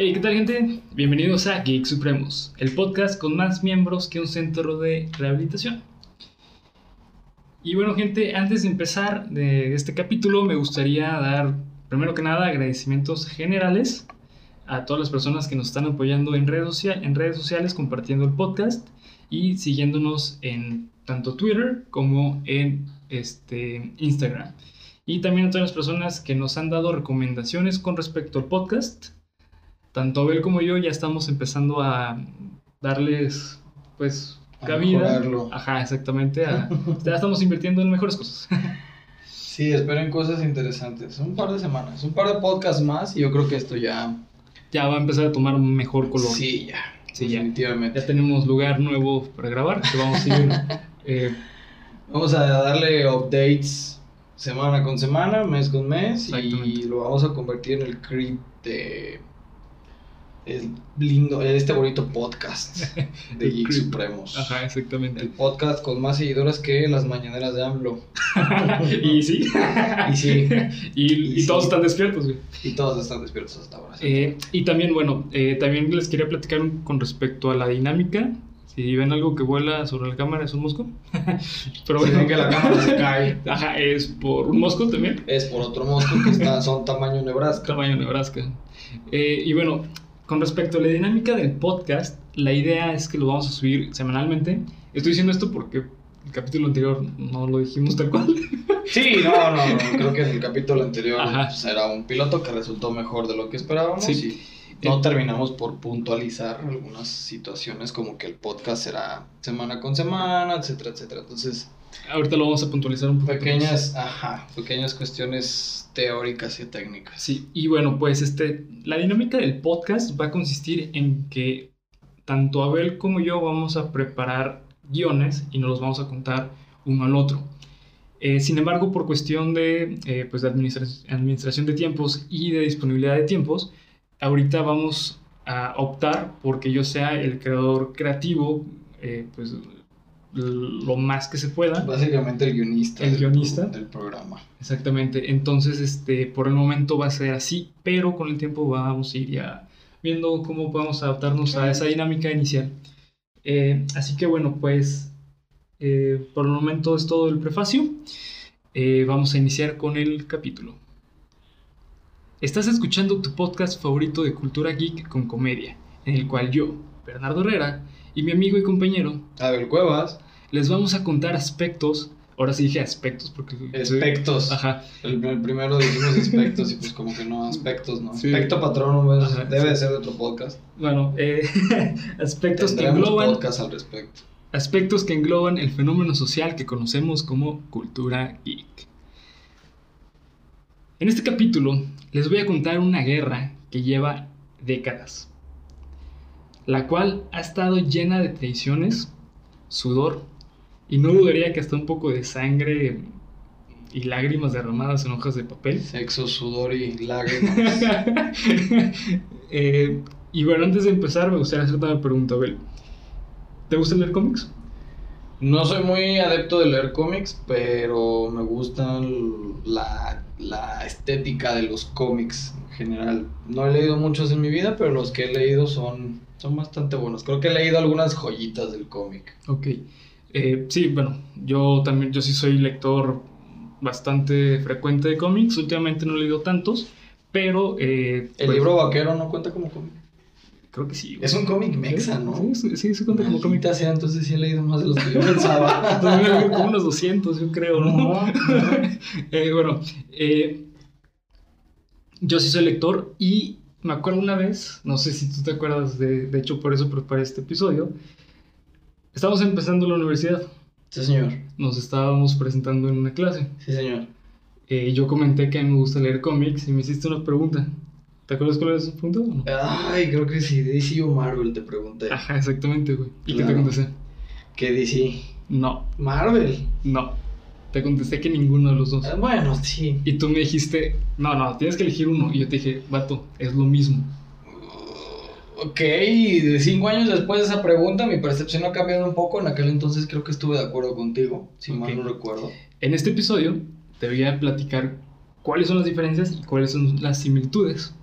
Hey, ¿qué tal gente? Bienvenidos a Geek Supremos, el podcast con más miembros que un centro de rehabilitación. Y bueno gente, antes de empezar de este capítulo me gustaría dar, primero que nada, agradecimientos generales a todas las personas que nos están apoyando en redes, en redes sociales, compartiendo el podcast y siguiéndonos en tanto Twitter como en este, Instagram. Y también a todas las personas que nos han dado recomendaciones con respecto al podcast tanto Abel como yo ya estamos empezando a darles, pues, cabida. Ajá, exactamente. ya estamos invirtiendo en mejores cosas. sí, esperen cosas interesantes. Un par de semanas, un par de podcasts más y yo creo que esto ya... Ya va a empezar a tomar mejor color. Sí, ya. Sí, definitivamente. Ya, tenemos lugar nuevo para grabar, que vamos a ir... Eh, vamos a darle updates semana con semana, mes con mes y lo vamos a convertir en el creep de es lindo, este bonito podcast de Geek Supremos. Ajá, exactamente. El podcast con más seguidores que las mañaneras de AMLO. y sí. y sí. Y, todos están despiertos, güey. Y todos están despiertos hasta ahora. Eh, y también, bueno, eh, también les quería platicar con respecto a la dinámica. Si ven algo que vuela sobre la cámara, es un mosco. Pero bueno. que la cámara se cae. Ajá, es por un mosco también. Es por otro mosco que está, son tamaño Nebraska. Tamaño Nebraska. Eh, y bueno, con respecto a la dinámica del podcast, la idea es que lo vamos a subir semanalmente. Estoy diciendo esto porque el capítulo anterior no lo dijimos tal cual. Sí, no, no, no. creo que en el capítulo anterior pues, era un piloto que resultó mejor de lo que esperábamos y no terminamos por puntualizar algunas situaciones como que el podcast será semana con semana, etcétera, etcétera. Entonces, ahorita lo vamos a puntualizar un poco. Pequeñas, ajá, pequeñas cuestiones teóricas y técnicas. Sí, y bueno, pues este, la dinámica del podcast va a consistir en que tanto Abel como yo vamos a preparar guiones y nos los vamos a contar uno al otro. Eh, sin embargo, por cuestión de, eh, pues de administración de tiempos y de disponibilidad de tiempos, ahorita vamos a optar porque yo sea el creador creativo, eh, pues lo más que se pueda. Básicamente el guionista. El guionista. Del programa. Exactamente. Entonces, este, por el momento va a ser así, pero con el tiempo vamos a ir ya viendo cómo podemos adaptarnos a esa dinámica inicial. Eh, así que bueno, pues eh, por el momento es todo el prefacio. Eh, vamos a iniciar con el capítulo. Estás escuchando tu podcast favorito de cultura geek con comedia, en el cual yo, Bernardo Herrera, y mi amigo y compañero Abel Cuevas les vamos a contar aspectos. Ahora sí dije aspectos porque. Aspectos. Ajá. El, primero dijimos aspectos y pues como que no, aspectos, ¿no? Aspecto patrón debe de ser de otro podcast. Bueno, eh, aspectos que engloban. podcast al respecto. Aspectos que engloban el fenómeno social que conocemos como cultura geek. En este capítulo les voy a contar una guerra que lleva décadas la cual ha estado llena de traiciones, sudor, y no dudaría que hasta un poco de sangre y lágrimas derramadas en hojas de papel. Sexo, sudor y lágrimas. Eh, y bueno, antes de empezar, me gustaría hacerte una pregunta, Abel. ¿Te gusta leer cómics? No soy muy adepto de leer cómics, pero me gustan la, la, estética de los cómics en general. No he leído muchos en mi vida, pero los que he leído son son bastante buenos. Creo que he leído algunas joyitas del cómic. Ok. Eh, sí, bueno, yo también, yo sí soy lector bastante frecuente de cómics. Últimamente no he leído tantos, pero... Eh, ¿El pues libro vaquero no cuenta como cómic? Creo que sí. Es un cómic mexa, ¿no? Sí, sí, se cuenta como cómic. Sea, entonces sí he leído más de los que yo pensaba. como unos 200, yo creo, ¿no? eh, bueno, eh, yo sí soy lector y me acuerdo una vez, no sé si tú te acuerdas, de, de hecho por eso preparé este episodio, estábamos empezando la universidad. Sí, señor. Nos estábamos presentando en una clase. Sí, señor. Eh, yo comenté que a mí me gusta leer cómics y me hiciste una pregunta. ¿Te acuerdas cuál era esa pregunta no? Ay, creo que sí, DC o Marvel te pregunté. Ajá, exactamente, güey. ¿Y qué te contesté? ¿Qué DC? No. ¿Marvel? No. Te contesté que ninguno de los dos. Ah, bueno, sí. Y tú me dijiste, no, no, tienes que elegir uno. Y yo te dije, vato, es lo mismo. Ok, cinco años después de esa pregunta, mi percepción ha cambiado un poco. En aquel entonces creo que estuve de acuerdo contigo, si mal no recuerdo. En este episodio te voy a platicar cuáles son las diferencias y cuáles son las similitudes.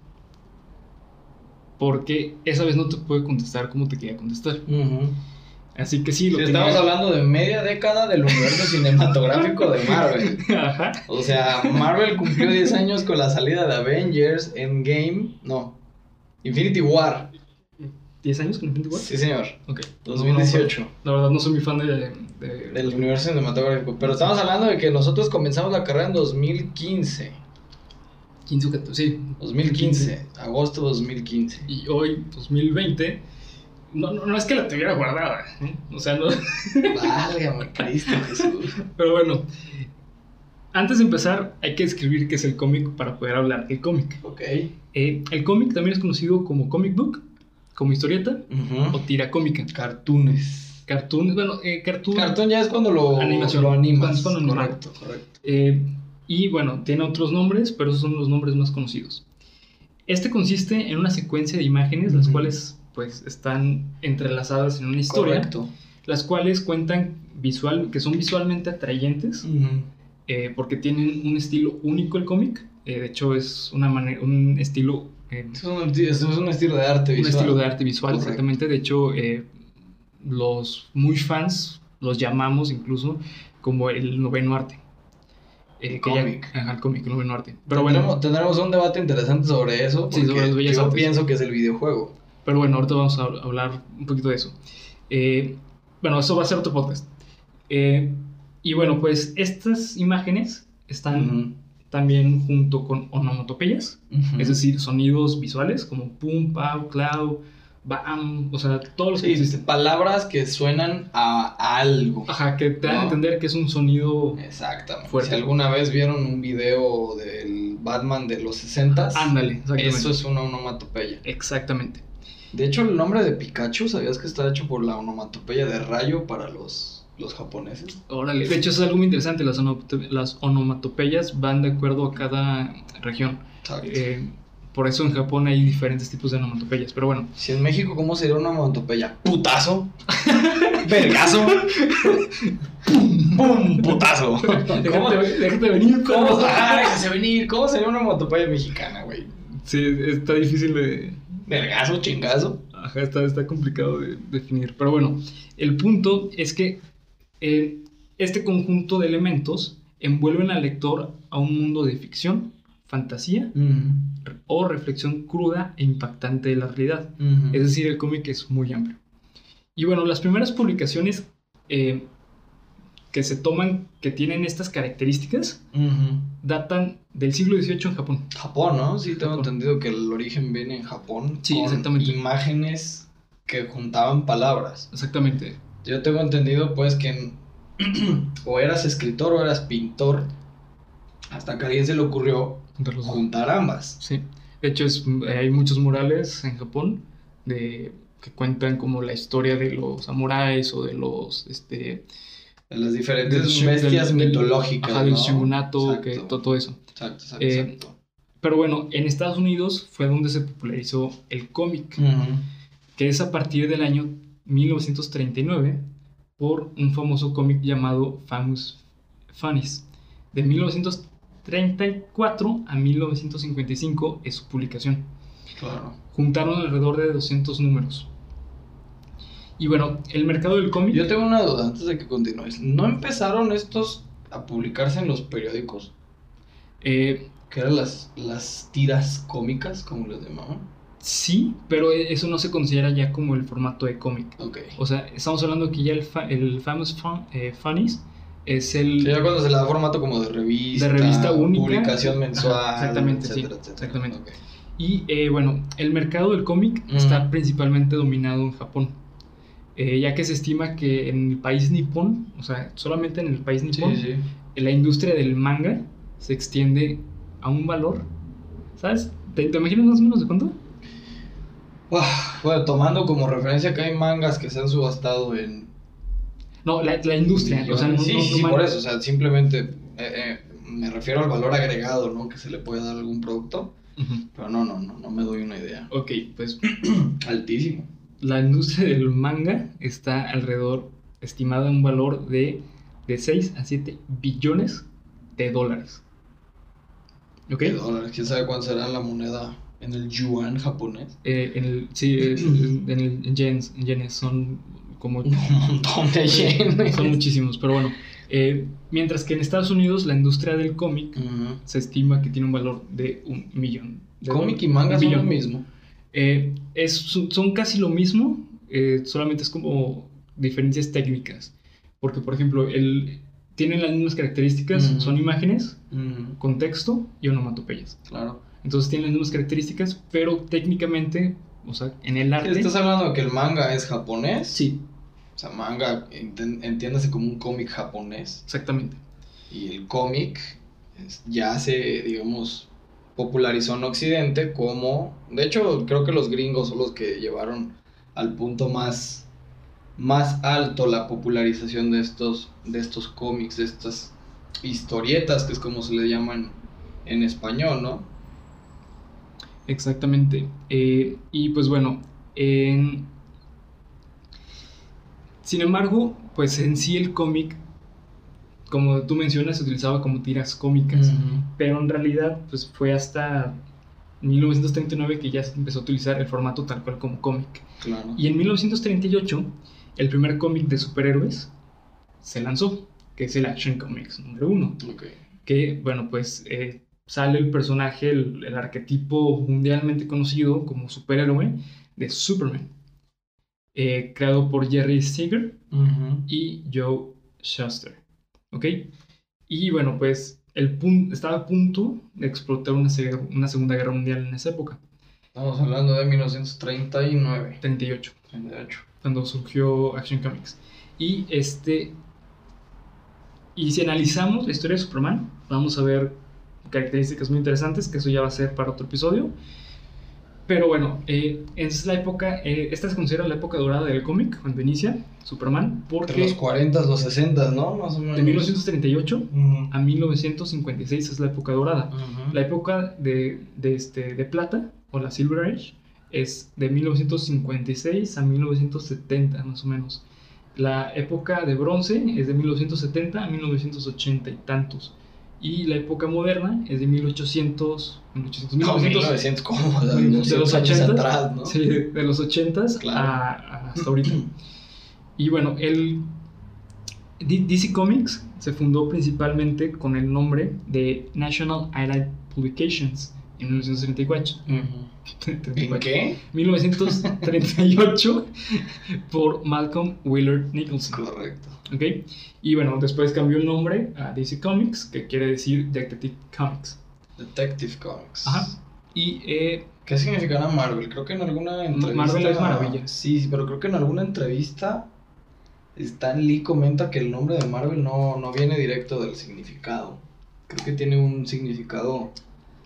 Porque esa vez no te puedo contestar como te quería contestar. Así que sí, lo Sí, tenía- estamos hablando de media década del universo cinematográfico de Marvel. Ajá. O sea, Marvel cumplió 10 años con la salida de Avengers, Endgame, no, Infinity War. ¿10 años con Infinity War? Sí, señor. Ok. 2018. La verdad no soy muy fan de... de- Del universo cinematográfico. Pero estamos hablando de que nosotros comenzamos la carrera en 2015. 15 o 14, sí. 2015, agosto 2015. Y hoy, 2020, no, no, no es que la tuviera guardada, ¿eh? o sea, no... Válgame Cristo Jesús. Pero bueno, antes de empezar hay que describir qué es el cómic para poder hablar del cómic. Ok. Eh, el cómic también es conocido como comic book, como historieta o tira cómica. Cartoons. Cartoon, bueno, eh, cartoon... Cartoon ya es cuando lo, Animación. lo animas. Cuando cuando correcto, correcto. Eh, y bueno, tiene otros nombres, pero esos son los nombres más conocidos. Este consiste en una secuencia de imágenes, las cuales pues están entrelazadas en una historia, Correcto. las cuales cuentan visual, que son visualmente atrayentes, eh, porque tienen un estilo único el cómic. Eh, de hecho, es una manera, un estilo, eh, Es un, es un estilo de arte un visual. estilo de arte visual, Correcto. exactamente. De hecho, eh, los muy fans los llamamos incluso como el noveno arte. Eh, que ya- Cómic. ajá, el cómic, el noveno arte. Pero tendremos, bueno, tendremos un debate interesante sobre eso. Sí, sobre las bellas yo artes. pienso que es el videojuego. pero bueno, ahorita vamos a hablar un poquito de eso. Eh, bueno, eso va a ser otro podcast. Eh, y bueno, pues estas imágenes están Ujú. también junto con onomatopeyas, Ujú. es decir, sonidos visuales como pum, pau, clau, bam, o sea, todos los que Sí, existen. palabras que suenan a algo. Ajá, que te dan a entender que es un sonido. Exactamente. Fuerte. Si alguna vez vieron un video del Batman de los 60 Ándale, exactamente. eso es una onomatopeya. Exactamente. De hecho, el nombre de Pikachu, ¿sabías que está hecho por la onomatopeya de rayo para los, los japoneses? Órale. De hecho, eso es algo muy interesante. Las onomatopeyas van de acuerdo a cada región. Exacto. Eh, por eso en Japón hay diferentes tipos de onomatopeyas. Pero bueno, Si en México, ¿cómo sería una onomatopeya? Putazo. Vergazo. Pum, pum, putazo. ¿Cómo, déjate, déjate venir. cómo, perro. ah, déjese venir. ¿Cómo sería una onomatopeya mexicana, güey? Sí, está difícil de. Vergazo, chingazo. Ajá, está, está complicado de definir. Pero bueno, el punto es que eh, este conjunto de elementos envuelven al lector a un mundo de ficción, fantasía o reflexión cruda e impactante de la realidad. Es decir, el cómic es muy amplio. Y bueno, las primeras publicaciones eh, que se toman, que tienen estas características, datan del siglo XVIII en Japón. Japón, ¿no? Sí, tengo Japón. entendido que el origen viene en Japón. Sí, con exactamente. Imágenes que juntaban palabras. Exactamente. Yo tengo entendido, pues, que o eras escritor o eras pintor. Hasta que a alguien se le ocurrió Entre los dos. juntar ambas. Sí. De hecho, es- hay muchos murales en Japón de, que cuentan como la historia de los samuráis o de los este De las diferentes del bestias del- del- mitológicas. ajá, del ¿no? shogunato, que, todo, todo eso. Exacto, exacto, Eh, exacto. Pero bueno, en Estados Unidos fue donde se popularizó el cómic, que es a partir del año 1939 por un famoso cómic llamado Famous Funnies. De 1934 a 1955 es su publicación. Claro. Juntaron alrededor de 200 números. Y bueno, el mercado del cómic... Yo tengo una duda antes de que continúes. ¿No empezaron estos a publicarse en los periódicos? eh, Que eran las, las tiras cómicas, como les llamaban. sí, pero eso no se considera ya como el formato de cómic. Ok. O sea, estamos hablando que ya el, fa- el Famous Fun- eh, Funnies es el... Sí, ya cuando se le da formato como de revista. De revista única. Publicación mensual. Ajá, exactamente, sí, etcétera, etcétera. exactamente. Ok. Y eh, bueno, el mercado del cómic está principalmente dominado en Japón. Eh, ya que se estima que en el país nipón, o sea, solamente en el país Sí, nipón, sí. la industria del manga se extiende a un valor, ¿sabes? ¿Te, te imaginas más o menos de cuánto? Uah, Bueno, tomando como referencia que hay mangas que se han subastado en. No, la, la industria, o sea, no, sí, no- sí, por eso. O sea, simplemente eh, eh, me refiero al valor agregado, ¿no? Que se le puede dar a algún producto. Pero no, no, no, no me doy una idea. Ok, pues Altísimo. la industria del manga está alrededor, estimada en un valor de, de 6 a 7 billones de dólares. ¿Ok? ¿Qué dólares? ¿Quién sabe cuánto será la moneda en el yuan japonés? Eh, en el, sí, es- en, el, en yens, en yenes son como... Un montón de yenes. Son muchísimos, pero bueno. eh, mientras que en Estados Unidos la industria del cómic se estima que tiene un valor de un millón. de Cómic y manga son lo mismo. Eh, es, son casi lo mismo, eh, solamente es como diferencias técnicas. Porque, por ejemplo, el, tienen las mismas características, son imágenes, Ujú, contexto y onomatopeyas. Claro. Entonces tienen las mismas características, pero técnicamente, o sea, en el arte... ¿Estás hablando de que el manga es japonés? Sí, O sea, manga, entiéndase como un cómic japonés. exactamente. Y el cómic ya se, digamos, popularizó en Occidente como... De hecho, creo que los gringos son los que llevaron al punto más, más alto la popularización de estos, de estos cómics, de estas historietas, que es como se le llaman en español, ¿no? Exactamente. Eh, y pues bueno, en- sin embargo, pues en sí el cómic, como tú mencionas, se utilizaba como tiras cómicas, pero en realidad pues fue hasta 1939 que ya se empezó a utilizar el formato tal cual como cómic. Claro. Y en 1938, el primer cómic de superhéroes se lanzó, que es el Action Comics número uno Ok. que, bueno, pues eh, sale el personaje, el, el arquetipo mundialmente conocido como superhéroe de Superman, eh, creado por Jerry Siegel Ujú. y Joe Shuster, ¿ok? Y bueno, pues el pun- estaba a punto de explotar una, se- una Segunda Guerra Mundial en esa época, Estamos hablando de 1939. 38, 38. cuando surgió Action Comics. Y este... Y si analizamos la historia de Superman, vamos a ver características muy interesantes, que eso ya va a ser para otro episodio. Pero bueno, eh, es la época, eh, esta se considera la época dorada del cómic, cuando inicia Superman, Entre los porque 40, los 60, ¿no? Más o menos. de 1938 Ujú. a 1956 es la época dorada. La época de, de, este, de plata, o la Silver Age, es de 1956 a 1970, más o menos. La época de bronce es de 1970 a 1980 y tantos. Y la época moderna es de 1800, 1800, No, 1900 1900, ¿cómo? de De los 200 años 80, atrás, ¿no? sí, de los 80 Claro. a, a hasta ahorita. Y bueno, el DC Comics se fundó principalmente con el nombre de National Allied Publications en 1934. Ujú. ¿En 34. qué? 1938 por Malcolm Willard Nicholson. Correcto. ¿ok? Y bueno, después cambió el nombre a DC Comics, que quiere decir Detective Comics. Detective Comics. Ajá. Y eh, ¿Qué significará Marvel? Creo que en alguna entrevista. Marvel es maravilla. Sí, sí, pero creo que en alguna entrevista Stan Lee comenta que el nombre de Marvel no, no viene directo del significado. Creo que tiene un significado.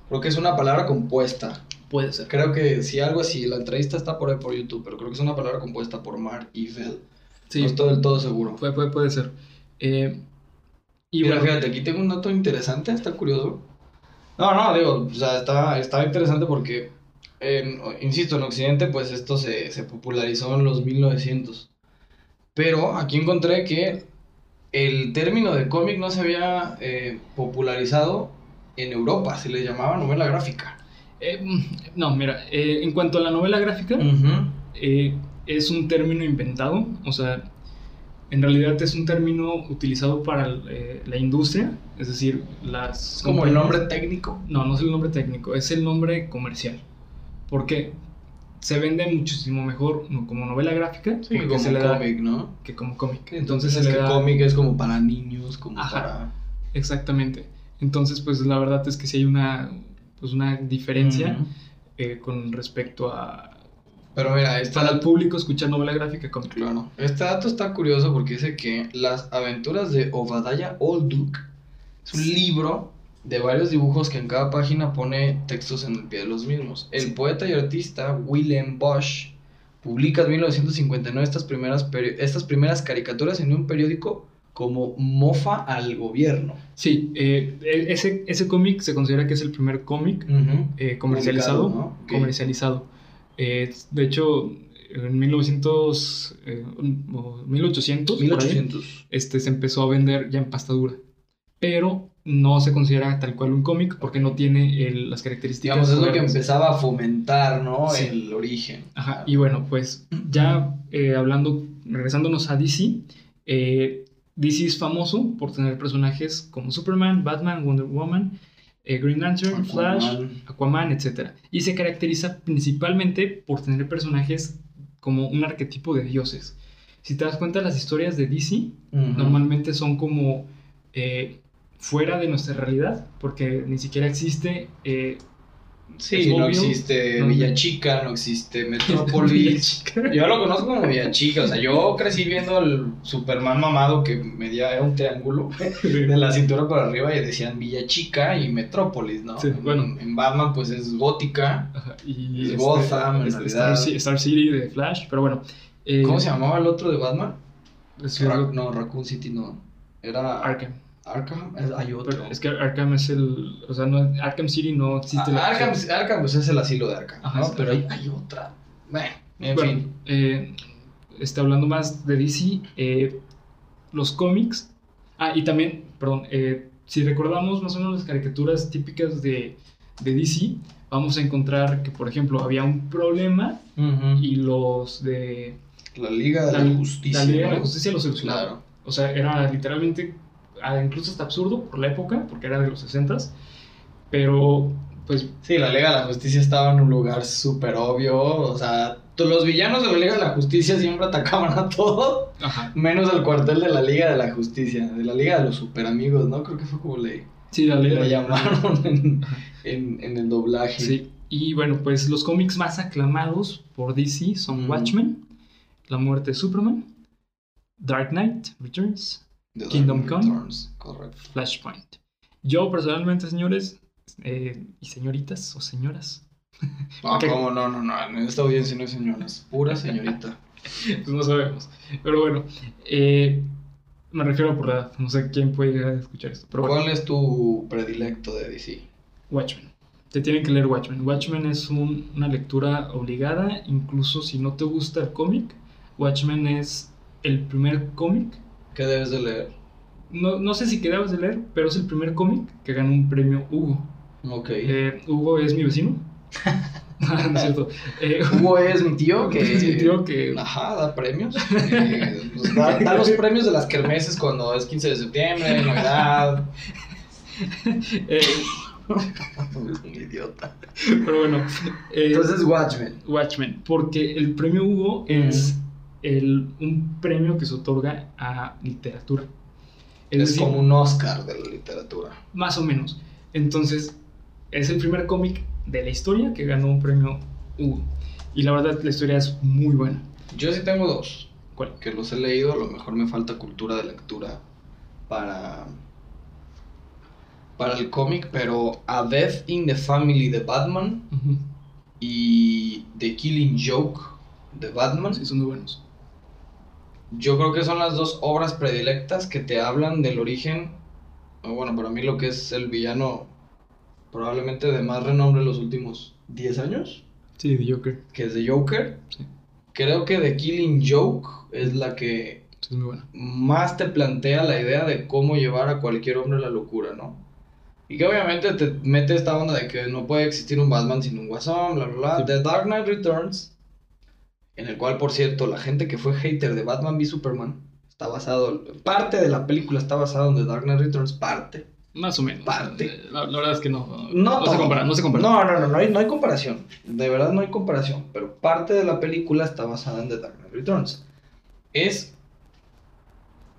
Creo que es una palabra compuesta. puede ser. Creo que si algo así, la entrevista está por ahí por YouTube, pero creo que es una palabra compuesta por Mar y Vel. Sí, No estoy del todo seguro. puede, puede, puede ser. Eh, y Mira, bueno, fíjate, aquí tengo un dato interesante, está curioso. No, no, digo, o sea, está, está interesante porque, insisto, en Occidente, pues esto se, se popularizó en los 1900. Pero aquí encontré que el término de cómic no se había eh, popularizado en Europa, se le llamaba novela gráfica. eh, no, mira, eh, en cuanto a la novela gráfica, eh, es un término inventado, o sea, en realidad es un término utilizado para la industria, es decir, las... Es como el nombre técnico. No, no es el nombre técnico, es el nombre comercial. Porque se vende muchísimo mejor como novela gráfica Sí, porque como se le da cómic, ¿no? que como cómic. Entonces Entonces se es le que da cómic es como para niños, como Ajá. para... exactamente. Entonces, pues la verdad es que sí hay una pues una diferencia eh, con respecto a Pero mira, esta para el público escuchar novela gráfica cómic. Claro. Este dato está curioso porque dice que Las aventuras de Obadiah Olduk es un libro de varios dibujos que en cada página pone textos en el pie de los mismos. El Sí. poeta y artista Willem Bosch publica en 1959 estas primeras, peri- estas primeras caricaturas en un periódico como mofa al gobierno. Sí, eh, e- ese, ese cómic se considera que es el primer cómic eh, comercializado. Comercializado. Eh, de hecho, en 1900, eh, o 1800, por ahí, 1800. este, se empezó a vender ya en pasta dura. Pero no se considera tal cual un cómic porque no tiene el- las características. Digamos, es lo que empezaba a fomentar, ¿no? Sí. El origen. Ajá, y bueno, pues ya eh, hablando, regresándonos a DC, eh, DC es famoso por tener personajes como Superman, Batman, Wonder Woman, eh, Green Lantern, Flash, Aquaman. Etc. Y se caracteriza principalmente por tener personajes como un arquetipo de dioses. Si te das cuenta, las historias de DC normalmente son como eh, fuera de nuestra realidad, porque ni siquiera existe eh, Sí, no existe No. Villa Chica, no existe Metrópolis. Yo lo conozco como Villa Chica, o sea, yo crecí viendo al Superman mamado que medía era un triángulo de la cintura para arriba y decían Villa Chica y Metrópolis, ¿no? Sí, bueno. En, en Batman pues es gótica. Ajá, y Es Gotham, en este. Star, Ci- Star City de Flash, pero bueno. eh, ¿Cómo se llamaba el otro de Batman? Ra- no, Raccoon City no. Era Arkham. Arkham. Es- Hay otro. Pero es que Arkham es el. O sea, no, Arkham City no existe. Ah, la- Arkham, Arkham pues es el asilo de Arkham, Ajá, ¿no? Pero hay, hay otra. Bueno, en Bueno, fin. eh, este, hablando más de DC, eh, los cómics. Ah, y también, perdón, eh, si recordamos más o menos las caricaturas típicas de, de DC, vamos a encontrar que, por ejemplo, había un problema y los de. La Liga de la, Justicia. La Liga de la. Justicia lo solucionaron. Claro. O sea, era literalmente, incluso hasta absurdo por la época, porque era de los 60s, pero pues Sí, la Liga de la Justicia estaba en un lugar súper obvio. O sea, los villanos de la Liga de la Justicia siempre atacaban a todo, Ajá. menos el cuartel de la Liga de la Justicia, de la Liga de los super amigos, ¿no? Creo que fue como le, Sí, la ley le llamaron en, en- en el doblaje. Sí. Y bueno, pues los cómics más aclamados por DC son Mm. Watchmen, La muerte de Superman, Dark Knight Returns, The Kingdom Come. Returns, Correcto. Flashpoint. Yo personalmente, señores eh, y señoritas o señoras, No, Ok. ¿cómo? No, no, no. En esta audiencia no hay señoras. Pura señorita. pues no sabemos. Pero bueno, eh, me refiero por la edad. No sé quién puede llegar a escuchar esto. Pero bueno, ¿Cuál es tu predilecto de DC? Watchmen. Te tienen que leer Watchmen. Watchmen es un- una lectura obligada, incluso si no te gusta el cómic. Watchmen es el primer cómic. ¿Qué debes de leer? No, no sé si quedabas de leer, pero es el primer cómic que ganó un premio Hugo. Ok. Eh, Hugo es mi vecino. no es cierto. Eh, Hugo es mi tío que... es mi tío que. Ajá, da premios. Eh, da, da los premios de las kermeses cuando es 15 de septiembre, Navidad. eh, Es un idiota. pero bueno. Entonces, Watchmen. Watchmen, porque el premio Hugo es el, un premio que se otorga a literatura. Es, Es decir, como un Oscar de la literatura. más o menos. Entonces, es el primer cómic de la historia que ganó un premio Hugo. Y la verdad, la historia es muy buena. Yo sí tengo dos. ¿Cuál? Que los he leído, a lo mejor me falta cultura de lectura para. Para el cómic, pero A Death in the Family de Batman y The Killing Joke de Batman. Sí, son muy buenos. Yo creo que son las dos obras predilectas que te hablan del origen, bueno, para mí lo que es el villano probablemente de más renombre en los últimos 10 años, Sí, de Joker. que es The Joker. Sí. Creo que The Killing Joke es la que es muy buena. más te plantea la idea de cómo llevar a cualquier hombre a la locura, ¿no? Y que obviamente te mete esta onda de que no puede existir un Batman sin un guasón, bla, bla, bla. Sí. The Dark Knight Returns, en el cual, por cierto, la gente que fue hater de Batman v Superman está basado, parte de la película está basado en The Dark Knight Returns, parte. Más o menos. Parte. La, la verdad es que no. No, se todo. compara, no se compara. No, no, no, no hay, no hay comparación. De verdad no hay comparación. Pero parte de la película está basada en The Dark Knight Returns. Es.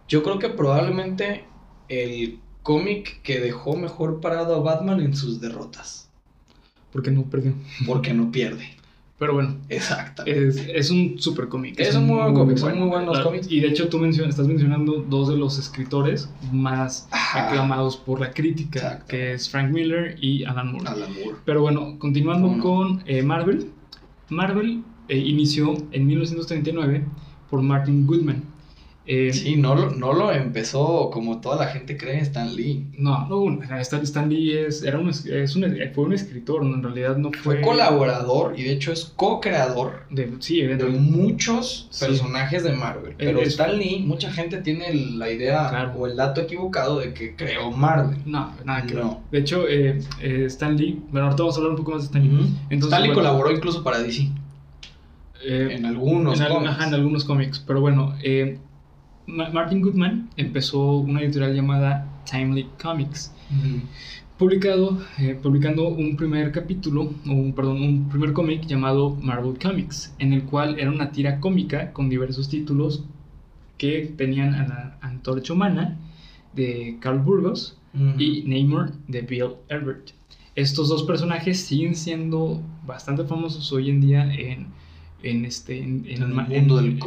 Yo creo que probablemente el cómic que dejó mejor parado a Batman en sus derrotas. Porque no perdió. Porque no pierde. Pero bueno, Exactamente. es, es un super cómic. Es un muy buen cómic, son muy buenos cómics. Y de hecho, tú mencion- estás mencionando dos de los escritores más Ajá. aclamados por la crítica, Exacto. que es Frank Miller y Alan Moore. Alan Moore. Pero bueno, continuando con eh, Marvel. Marvel eh, inició en 1939 por Martin Goodman. Eh, Sí, no lo, no lo empezó como toda la gente cree Stan Lee. No, no, Stan, Stan Lee es, era un, es un, fue un escritor, ¿no? en realidad no fue... Fue colaborador y de hecho es co-creador de, sí, de muchos Sí. personajes de Marvel. Pero Es- Stan Lee, mucha gente tiene la idea Claro. o el dato equivocado de que creó Marvel. No, nada que. No. De hecho, eh, eh, Stan Lee, bueno, ahorita vamos a hablar un poco más de Stan Lee. Entonces, Stan Lee bueno, colaboró incluso para DC. En algunos en, cómics. ajá, en algunos cómics. Pero bueno, eh, Martin Goodman empezó una editorial llamada Timely Comics, publicado, eh, publicando un primer capítulo, o un, perdón, un primer cómic llamado Marvel Comics, en el cual era una tira cómica con diversos títulos que tenían a la Antorcha Humana de Carl Burgos y Namor de Bill Herbert. Estos dos personajes siguen siendo bastante famosos hoy en día en, en este, en, En el mundo del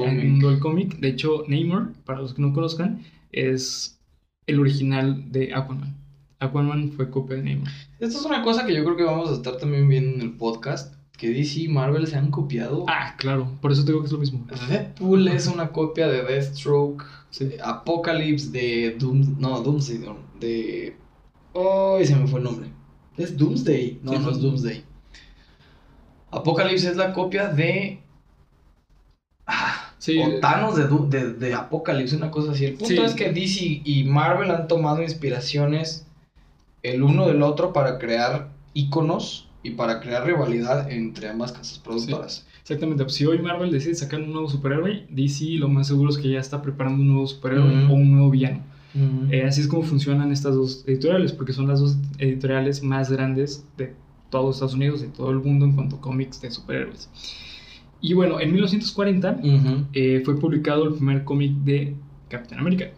cómic. De hecho, Namor, para los que no conozcan, es el original de Aquaman. Aquaman fue copia de Namor. Esta es una cosa que yo creo que vamos a estar también viendo en el podcast. Que DC y Marvel se han copiado. Ah, claro, por eso te digo que es lo mismo. Deadpool es una copia de Deathstroke. Sí. Apocalypse de Doom... No, Doomsday. no, De... Ay, se me fue el nombre. ¿Es Doomsday? No, Sí, no es Doomsday. Apocalypse es la copia de... Ah, Sí, o Thanos de, de, de Apocalypse, una cosa así. El punto Sí. es que DC y Marvel han tomado inspiraciones el uno del otro para crear iconos y para crear rivalidad entre ambas casas productoras. exactamente. Pues si hoy Marvel decide sacar un nuevo superhéroe, DC lo más seguro es que ya está preparando un nuevo superhéroe o un nuevo villano. Eh, así es como funcionan estas dos editoriales, porque son las dos editoriales más grandes de todos Estados Unidos, de todo el mundo en cuanto a cómics de superhéroes. Y bueno, en 1940 Ujú. eh, fue publicado el primer cómic de Capitán América,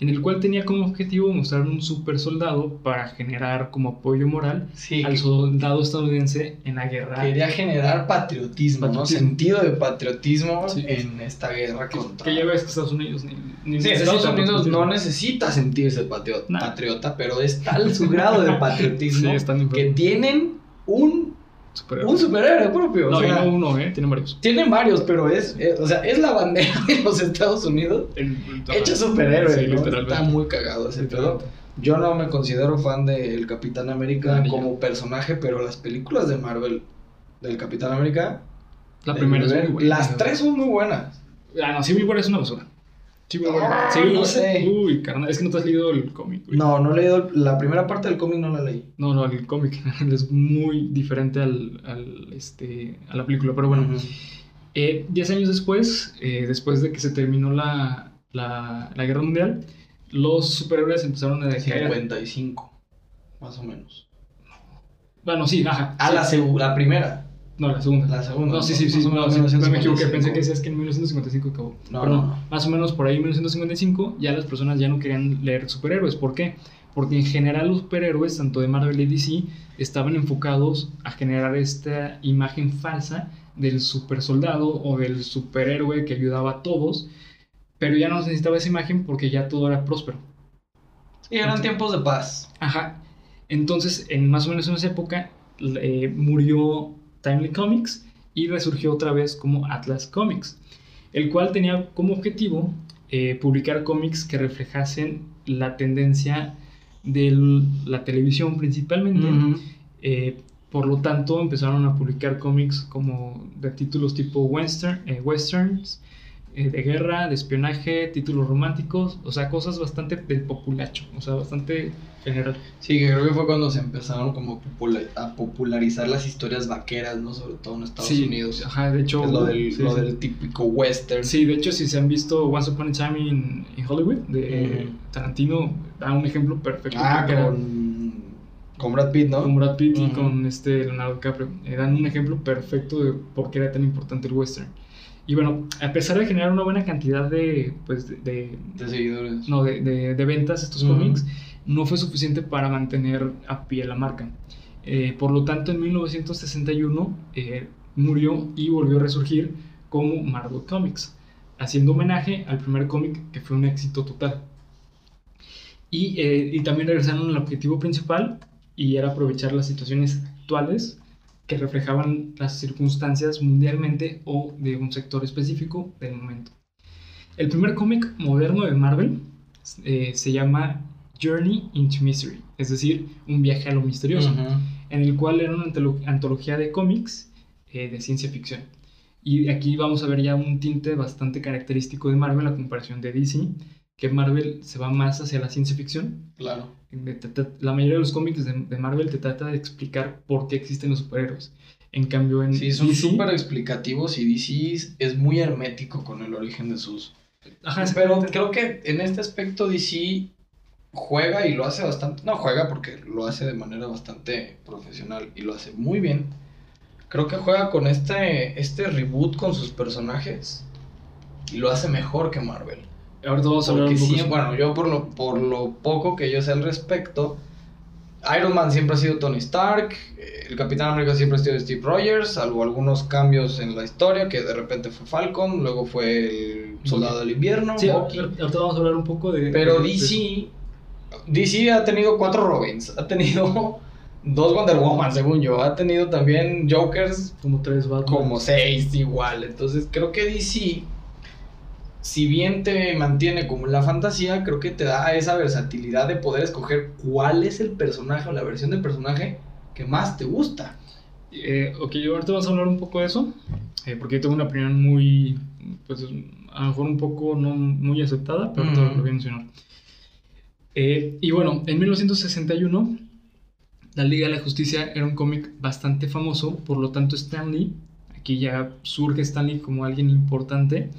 en el cual tenía como objetivo mostrar un super soldado para generar como apoyo moral Sí, al soldado estadounidense en la guerra. quería generar patriotismo, ¿no? Sentido de patriotismo Sí. en esta guerra Que, contra... que ya ves que Estados Unidos ni, ni Sí, Estados Unidos no necesita sentirse patrio- No. patriota, pero es tal su grado de patriotismo que tienen un, Superhéroe. un superhéroe propio. No, o y sea, no uno, ¿eh? Tienen varios. Tienen varios, pero es, eh, o sea, es la bandera de los Estados Unidos El- el- hecha superhéroe, Sí, ¿no? literalmente. Está muy cagado ese pedo. Yo no me considero fan del Capitán América como personaje, pero las películas de Marvel del Capitán América, La de primera es muy buena. las tres son muy buenas. Ah, no, Civil War es una basura. Civil War. Ah, Civil no sé. Uy, carnal, es que no te has leído el cómic. güey. No, no he leído la primera parte del cómic, no la leí. No, no, el cómic es muy diferente al, al, este, a la película. Pero bueno, eh, diez años después, eh, después de que se terminó la, la, la guerra mundial, los superhéroes empezaron a decaer. 55, más o menos. Bueno, sí, ajá. Ah, sí. la, la primera. No, la segunda. La segunda. No, sí, sí, sí, no, sí, me equivoqué, 1955. pensé que decías que en 1955 acabó. No, Pero no, no. más o menos por ahí en 1955 ya las personas ya no querían leer superhéroes. ¿Por qué? Porque en general los superhéroes, tanto de Marvel y DC, estaban enfocados a generar esta imagen falsa del super soldado o del superhéroe que ayudaba a todos, pero ya no se necesitaba esa imagen porque ya todo era próspero. Sí, eran tiempos de paz. Ajá. Entonces, en más o menos en esa época, eh, murió Timely Comics y resurgió otra vez como Atlas Comics, el cual tenía como objetivo eh, publicar cómics que reflejasen la tendencia de la televisión principalmente. Eh, por lo tanto, empezaron a publicar cómics como de títulos tipo western, eh, westerns, eh, de guerra, de espionaje, títulos románticos, o sea, cosas bastante del populacho, o sea, bastante general. Sí, que creo que fue cuando se empezaron como a popularizar las historias vaqueras, ¿no? Sobre todo en Estados sí, Unidos. Ajá, de hecho. Es lo del, sí, lo sí. del típico western. Sí, de hecho, si se han visto Once Upon a Time in, in Hollywood de Ujú. Tarantino, da un ejemplo perfecto. Ah, era con, con Brad Pitt, ¿no? con Brad Pitt y con este Leonardo DiCaprio. Eh, dan un ejemplo perfecto de por qué era tan importante el western. Y bueno, a pesar de generar una buena cantidad de, pues, de, de- De seguidores. no, de, de- de ventas estos cómics, no fue suficiente para mantener a pie la marca. Eh, por lo tanto, en 1961 eh, murió y volvió a resurgir como Marvel Comics, haciendo homenaje al primer cómic que fue un éxito total. Y, eh, y también regresaron al objetivo principal y era aprovechar las situaciones actuales que reflejaban las circunstancias mundialmente o de un sector específico del momento. El primer cómic moderno de Marvel eh, se llama Journey into Mystery, es decir, un viaje a lo misterioso, en el cual era una antología de cómics eh, de ciencia ficción. Y aquí vamos a ver ya un tinte bastante característico de Marvel a comparación de DC, que Marvel se va más hacia la ciencia ficción. Claro. La mayoría de los cómics de, Marvel te trata de explicar por qué existen los superhéroes. En cambio, en Sí, son súper explicativos y DC es muy hermético con el origen de sus... Ajá, Pero creo que en este aspecto DC juega y lo hace bastante... No juega porque lo hace de manera bastante profesional y lo hace muy bien. Creo que juega con este, este reboot con sus personajes y lo hace mejor que Marvel. Ahorita vamos a hablar un poco Bueno, yo por lo, por lo poco que yo sé al respecto, Iron Man siempre ha sido Tony Stark, el Capitán América siempre ha sido Steve Rogers, salvo algunos cambios en la historia, que de repente fue Falcon, luego fue el Soldado del Invierno. Sí, ahorita vamos a hablar un poco de... Pero DC, DC ha tenido cuatro Robins, ha tenido dos Wonder Woman, según yo, ha tenido también Jokers. Como tres Batman. Como seis igual, entonces creo que DC si bien te mantiene como en la fantasía, creo que te da esa versatilidad de poder escoger cuál es el personaje o la versión del personaje que más te gusta. Eh, ok, ahorita vamos a hablar un poco de eso, eh, porque yo tengo una opinión muy, pues a lo mejor un poco no muy aceptada, pero ahorita lo voy a mencionar. Eh, y bueno, en 1961, La Liga de la Justicia era un cómic bastante famoso, por lo tanto Stan Lee, aquí ya surge Stan Lee como alguien importante,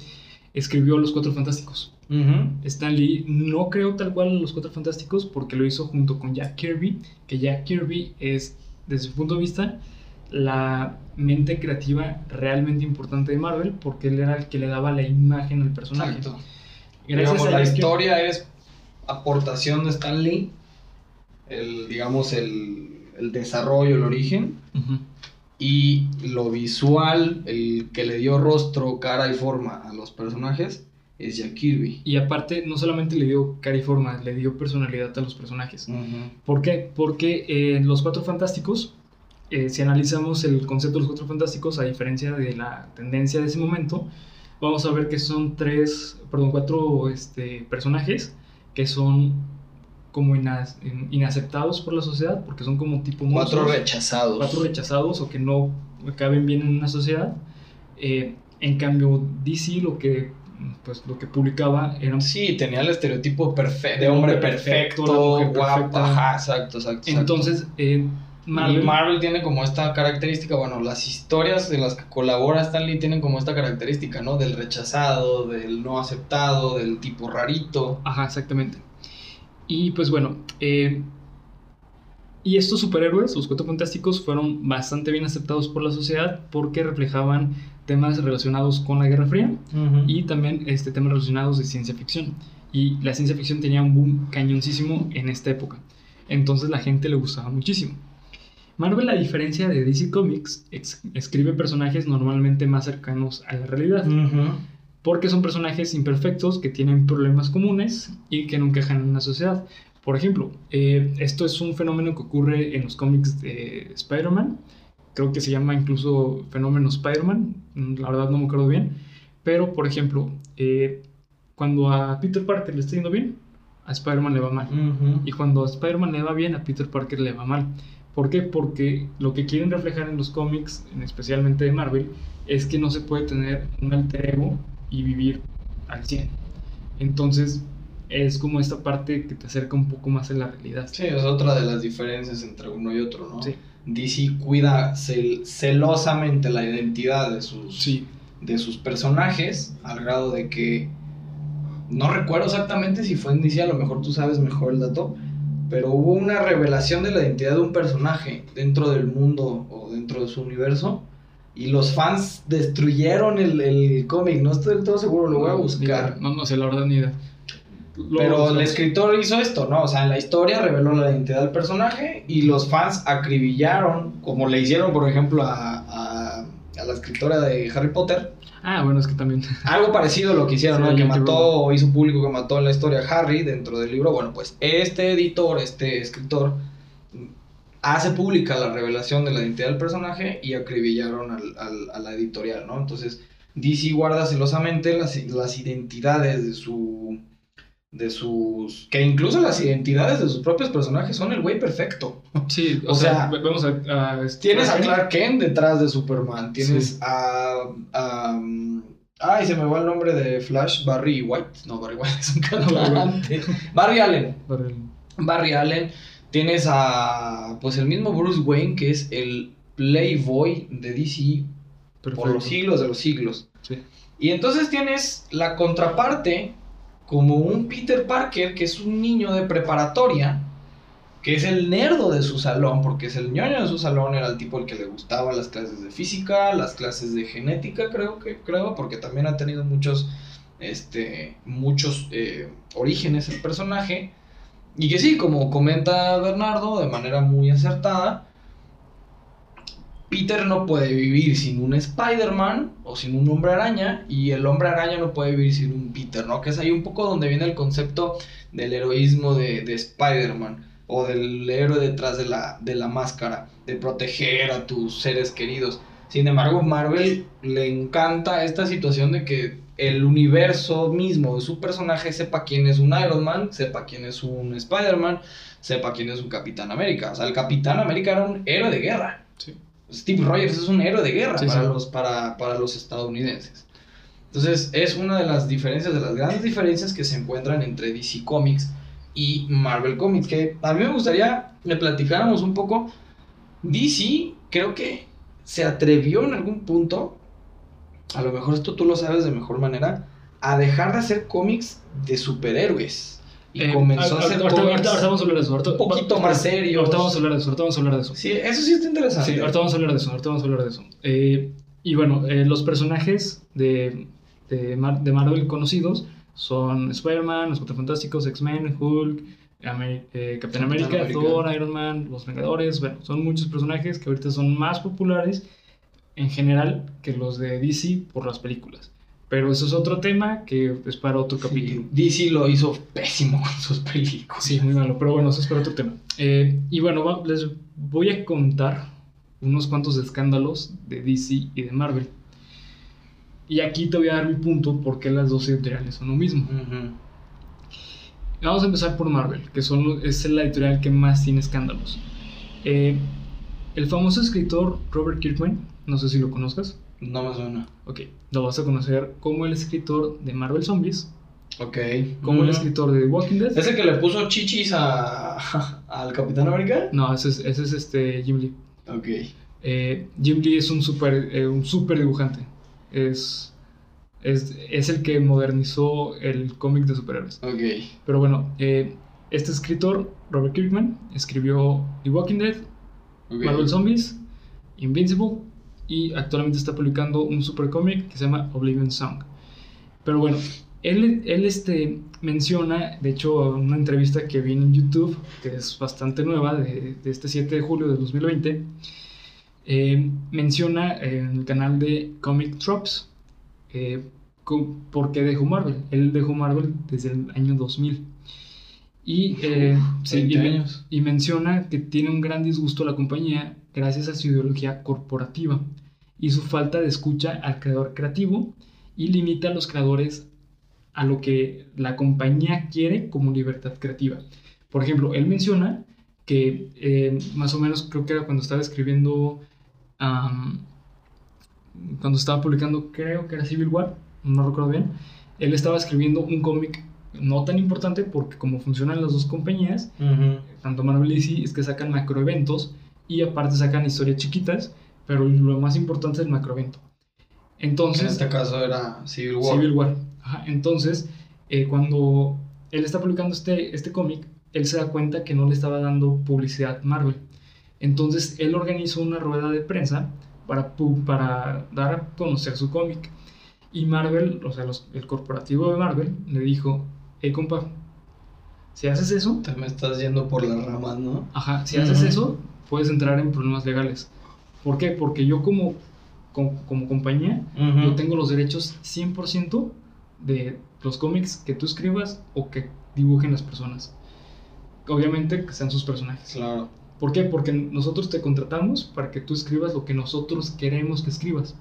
escribió Los Cuatro Fantásticos. Stan Lee no creó tal cual Los Cuatro Fantásticos porque lo hizo junto con Jack Kirby, que Jack Kirby es, desde su punto de vista, la mente creativa realmente importante de Marvel porque él era el que le daba la imagen al personaje. Exacto. Digamos, la historia es aportación de Stan Lee, el, digamos, el, el desarrollo, el origen. Y lo visual, el que le dio rostro, cara y forma a los personajes, es Jack Kirby. Y aparte, no solamente le dio cara y forma, le dio personalidad a los personajes. ¿Por qué? Porque en Los Cuatro Fantásticos, eh, si analizamos el concepto de los Cuatro Fantásticos, a diferencia de la tendencia de ese momento, vamos a ver que son tres, perdón, cuatro este, personajes que son como inaceptados por la sociedad, porque son como tipo Cuatro rechazados. Cuatro rechazados o que no caben bien en una sociedad. Eh, en cambio, DC lo que pues lo que publicaba era sí tenía el estereotipo perfecto de hombre perfecto, guapo exacto, exacto, entonces eh, Marvel, Marvel tiene como esta característica bueno las historias en las que colabora Stan Lee tienen como esta característica no del rechazado del no aceptado del tipo rarito. Ajá exactamente y pues bueno, eh, y estos superhéroes, los cuatro fantásticos, fueron bastante bien aceptados por la sociedad porque reflejaban temas relacionados con la Guerra Fría y también este, temas relacionados de ciencia ficción. Y la ciencia ficción tenía un boom cañoncísimo en esta época. Entonces la gente le gustaba muchísimo. Marvel, a diferencia de DC Comics, escribe personajes normalmente más cercanos a la realidad porque son personajes imperfectos que tienen problemas comunes y que no encajan en una sociedad. Por ejemplo, eh, esto es un fenómeno que ocurre en los cómics de Spider-Man. Creo que se llama incluso fenómeno Spider-Man. La verdad no me acuerdo bien. Pero, por ejemplo, eh, cuando a Peter Parker le está yendo bien, a Spider-Man le va mal. Y cuando a Spider-Man le va bien, a Peter Parker le va mal. ¿Por qué? Porque lo que quieren reflejar en los cómics, especialmente de Marvel, es que no se puede tener un alter ego y vivir al 100. Entonces, es como esta parte que te acerca un poco más a la realidad. Sí, es otra de las diferencias entre uno y otro, ¿no? Sí. DC cuida celosamente la identidad de sus, de sus personajes, al grado de que no recuerdo exactamente si fue en DC, a lo mejor tú sabes mejor el dato, pero hubo una revelación de la identidad de un personaje dentro del mundo o dentro de su universo y los fans destruyeron el, el cómic. No estoy del todo seguro, lo voy a buscar. No, no sé, la verdad ni idea. Pero el escritor hizo esto, ¿no? O sea, en la historia reveló la identidad del personaje y los fans acribillaron, como le hicieron, por ejemplo, a, a, a la escritora de Harry Potter. Ah, bueno, es que también. Algo parecido a lo que hicieron, ¿no? Que mató, o hizo público que mató en la historia a Harry dentro del libro. Bueno, pues este editor, este escritor, hace pública la revelación de la identidad del personaje y acribillaron al, a la editorial, ¿no? Entonces, DC guarda celosamente las, las identidades de su de sus que incluso las identidades de sus propios personajes son el güey perfecto. Sí, o, O sea, sea, vemos a, a este- Tienes a Clark Kent detrás de Superman, tienes Sí. a, a, ay, se me va el nombre de Flash, Barry White, no, Barry White es un cantante. Barry Allen. para el- Barry Allen, tienes a pues el mismo Bruce Wayne que es el Playboy de DC por los siglos de los siglos. Sí. Y entonces tienes la contraparte como un Peter Parker que es un niño de preparatoria, que es el nerdo de su salón, porque es el ñoño de su salón, era el tipo al que le gustaba las clases de física, las clases de genética, creo que creo, porque también ha tenido muchos este muchos eh, orígenes el personaje. Y que sí, como comenta Bernardo de manera muy acertada, Peter no puede vivir sin un Spider-Man o sin un hombre araña y el hombre araña no puede vivir sin un Peter, ¿no? Que es ahí un poco donde viene el concepto del heroísmo de, de Spider-Man o del héroe detrás de la, de la máscara, de proteger a tus seres queridos. Sin embargo, Marvel le encanta esta situación de que el universo mismo de su personaje sepa quién es un Iron Man, sepa quién es un Spider-Man, sepa quién es un Capitán América. O sea, el Capitán América era un héroe de guerra. Sí. Steve Rogers es un héroe de guerra Sí, para, sí. Los, para, para los estadounidenses. Entonces, es una de las diferencias, de las grandes diferencias que se encuentran entre DC Comics y Marvel Comics. Que a mí me gustaría que platicáramos un poco. DC, creo que se atrevió en algún punto, a lo mejor esto tú lo sabes de mejor manera, a dejar de hacer cómics de superhéroes. Y Eh, comenzó a hacer ahorita, ahorita- ahorita vamos a hablar de eso. ahorita- un poquito va- más serios. Ahorita vamos a hablar de eso. Ahorita vamos a hablar de eso. Sí, eso sí está interesante. Sí, ahorita vamos a hablar de eso, ahorita vamos a hablar de eso. Eh, y bueno, eh, los personajes de, de, Mar- de Marvel conocidos son Spider-Man, Los Cuatro Fantásticos, X-Men, Hulk, Ameri- eh, Capitán América, América. Thor, Iron Man, Los Vengadores. Bueno, son muchos personajes que ahorita son más populares en general que los de DC por las películas. Pero eso es otro tema que es para otro capítulo. Sí, DC lo hizo pésimo con sus películas. Sí, muy malo, pero bueno, eso es para otro tema. Eh, y bueno, va- les voy a contar unos cuantos escándalos de DC y de Marvel. Y aquí te voy a dar mi punto por qué las dos editoriales son lo mismo. Ujú. Vamos a empezar por Marvel, que son, es la editorial que más tiene escándalos. Eh, el famoso escritor Robert Kirkman, no sé si lo conozcas, No me suena. ok, lo vas a conocer como el escritor de Marvel Zombies, Ok. como el Ujú. escritor de The Walking Dead. ¿Es el que le puso chichis a, al Capitán América? No, ese es, ese es este Jim Lee. Ok. Eh, Jim Lee es un super, eh, un super dibujante. Es, es, es el que modernizó el cómic de superhéroes. Ok. Pero bueno, eh, este escritor, Robert Kirkman, escribió The Walking Dead, ok. Marvel Zombies, Invincible y actualmente está publicando un super cómic que se llama Oblivion Song. Pero bueno, él, él este, menciona, de hecho, una entrevista que vi en YouTube, que es bastante nueva, de, de este 7 de julio de 2020, eh, menciona en el canal de Comic Tropes eh, por qué dejó Marvel. Él dejó Marvel desde el año 2000. Y, eh, sí, 20 y men- años. y menciona que tiene un gran disgusto a la compañía gracias a su ideología corporativa y su falta de escucha al creador creativo y limita a los creadores a lo que la compañía quiere como libertad creativa. Por ejemplo, él menciona que eh, más o menos creo que era cuando estaba escribiendo, cuando estaba publicando, creo que era Civil War, no recuerdo bien, él estaba escribiendo un cómic no tan importante porque como funcionan las dos compañías, Ujú. tanto Marvel y DC es que sacan macroeventos y aparte sacan historias chiquitas, pero lo más importante es el macroevento. Que en Entonces, este caso era Civil War. Civil War. Ajá, Entonces, eh, cuando él está publicando este, este cómic, él se da cuenta que no le estaba dando publicidad Marvel. Entonces, él organizó una rueda de prensa para, para dar a conocer su cómic. Y Marvel, o sea, los- el corporativo de Marvel, le dijo, hey compa, si haces eso, Te me estás yendo por las ramas, ¿no? Ajá, si haces Ujú. eso, puedes entrar en problemas legales. ¿Por qué? Porque yo como, como, como compañía, Ujú. yo tengo los derechos 100% de los cómics que tú escribas o que dibujen las personas. Obviamente que sean sus personajes. Claro. ¿Por qué? Porque nosotros te contratamos para que tú escribas lo que nosotros queremos que escribas.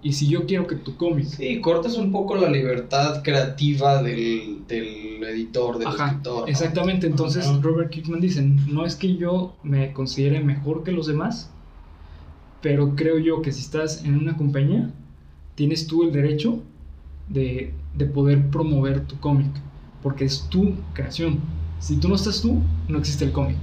Y si yo quiero que tu cómic... Sí, cortas un poco la libertad creativa del, del editor, del Ajá, escritor. ¿no? Exactamente, entonces. Robert Kirkman dice, no es que yo me considere mejor que los demás, pero creo yo que si estás en una compañía, tienes tú el derecho de, de poder promover tu cómic, porque es tu creación. Si tú no estás tú, no existe el cómic.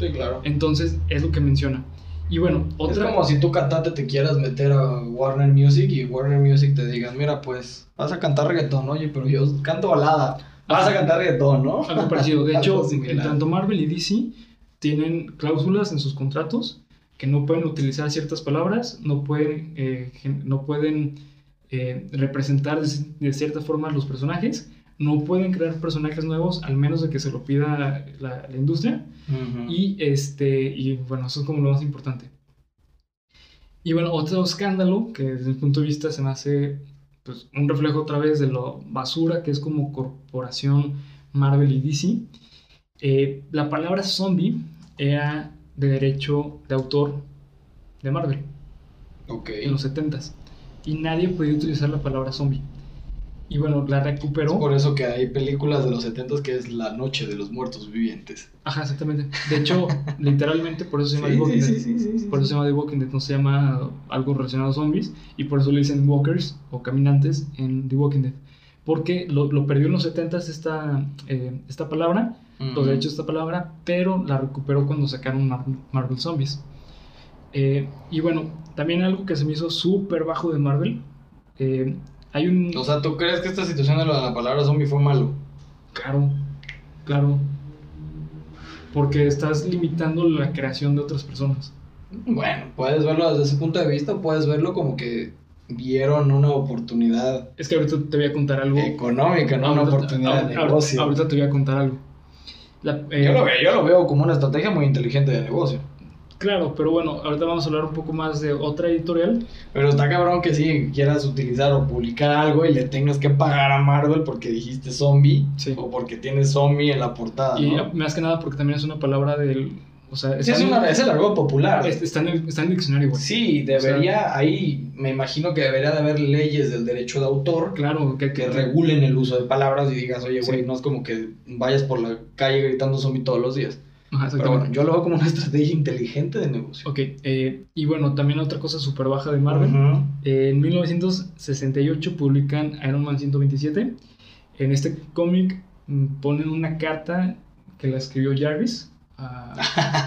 Sí, claro. Entonces es lo que menciona. Y bueno, otra... Es como si tú cantante te quieras meter a Warner Music y Warner Music te digan, mira, pues vas a cantar reggaetón, oye, pero yo canto balada. Vas a cantar reggaetón, ¿no? Algo parecido. De hecho, tanto Marvel y DC tienen cláusulas en sus contratos que no pueden utilizar ciertas palabras, no pueden, eh, no pueden eh, representar de, cierta forma los personajes, no pueden crear personajes nuevos, al menos de que se lo pida la, la industria. Y este, y bueno, eso es como lo más importante. Y bueno, otro escándalo que desde mi punto de vista se me hace pues, un reflejo otra vez de lo basura que es como corporación Marvel y DC. eh, la palabra zombie era de derecho de autor de Marvel Ok. en los 70s y nadie podía utilizar la palabra zombie. Y bueno, la recuperó. Es por eso que hay películas de los 70 que es La Noche de los Muertos Vivientes. Ajá, exactamente. De hecho, literalmente por eso se llama The Walking Dead. Por eso se llama The Walking Dead, no se llama algo relacionado a zombies. Y por eso le dicen walkers o caminantes en The Walking Dead. Porque lo, lo perdió en los 70s esta, eh, esta palabra, los derechos de esta palabra, pero la recuperó cuando sacaron Mar- Marvel Zombies. Eh, y bueno, también algo que se me hizo súper bajo de Marvel. eh, hay un. O sea, ¿tú crees que esta situación de la palabra zombie fue malo? Claro, claro. Porque estás limitando la creación de otras personas. Bueno, puedes verlo desde ese punto de vista, o puedes verlo como que vieron una oportunidad Es que ahorita te voy a contar algo. económica, no una Ahorita- oportunidad de negocio. Ahorita te voy a contar algo. La- eh, Yo lo, veo, yo lo veo como una estrategia muy inteligente de negocio. Claro, pero bueno, ahorita vamos a hablar un poco más de otra editorial. Pero está cabrón que sí quieras utilizar o publicar algo y le tengas que pagar a Marvel porque dijiste zombie Sí. o porque tienes zombie en la portada, Y ¿no? más que nada porque también es una palabra del. O sea, Sí, es, una, es el argot popular. es- está en el, está en el diccionario, güey. Sí, debería, ahí me imagino que debería de haber leyes del derecho de autor Claro, que, que que regulen el uso de palabras y digas, oye, güey, Sí. no es como que vayas por la calle gritando zombie todos los días. Ajá, Pero bueno, yo lo veo como una estrategia inteligente de negocio. Ok, eh, y bueno, también otra cosa súper baja de Marvel. Ujú. Eh, en 1968 publican Iron Man 127. En este cómic mm, ponen una carta que la escribió Jarvis.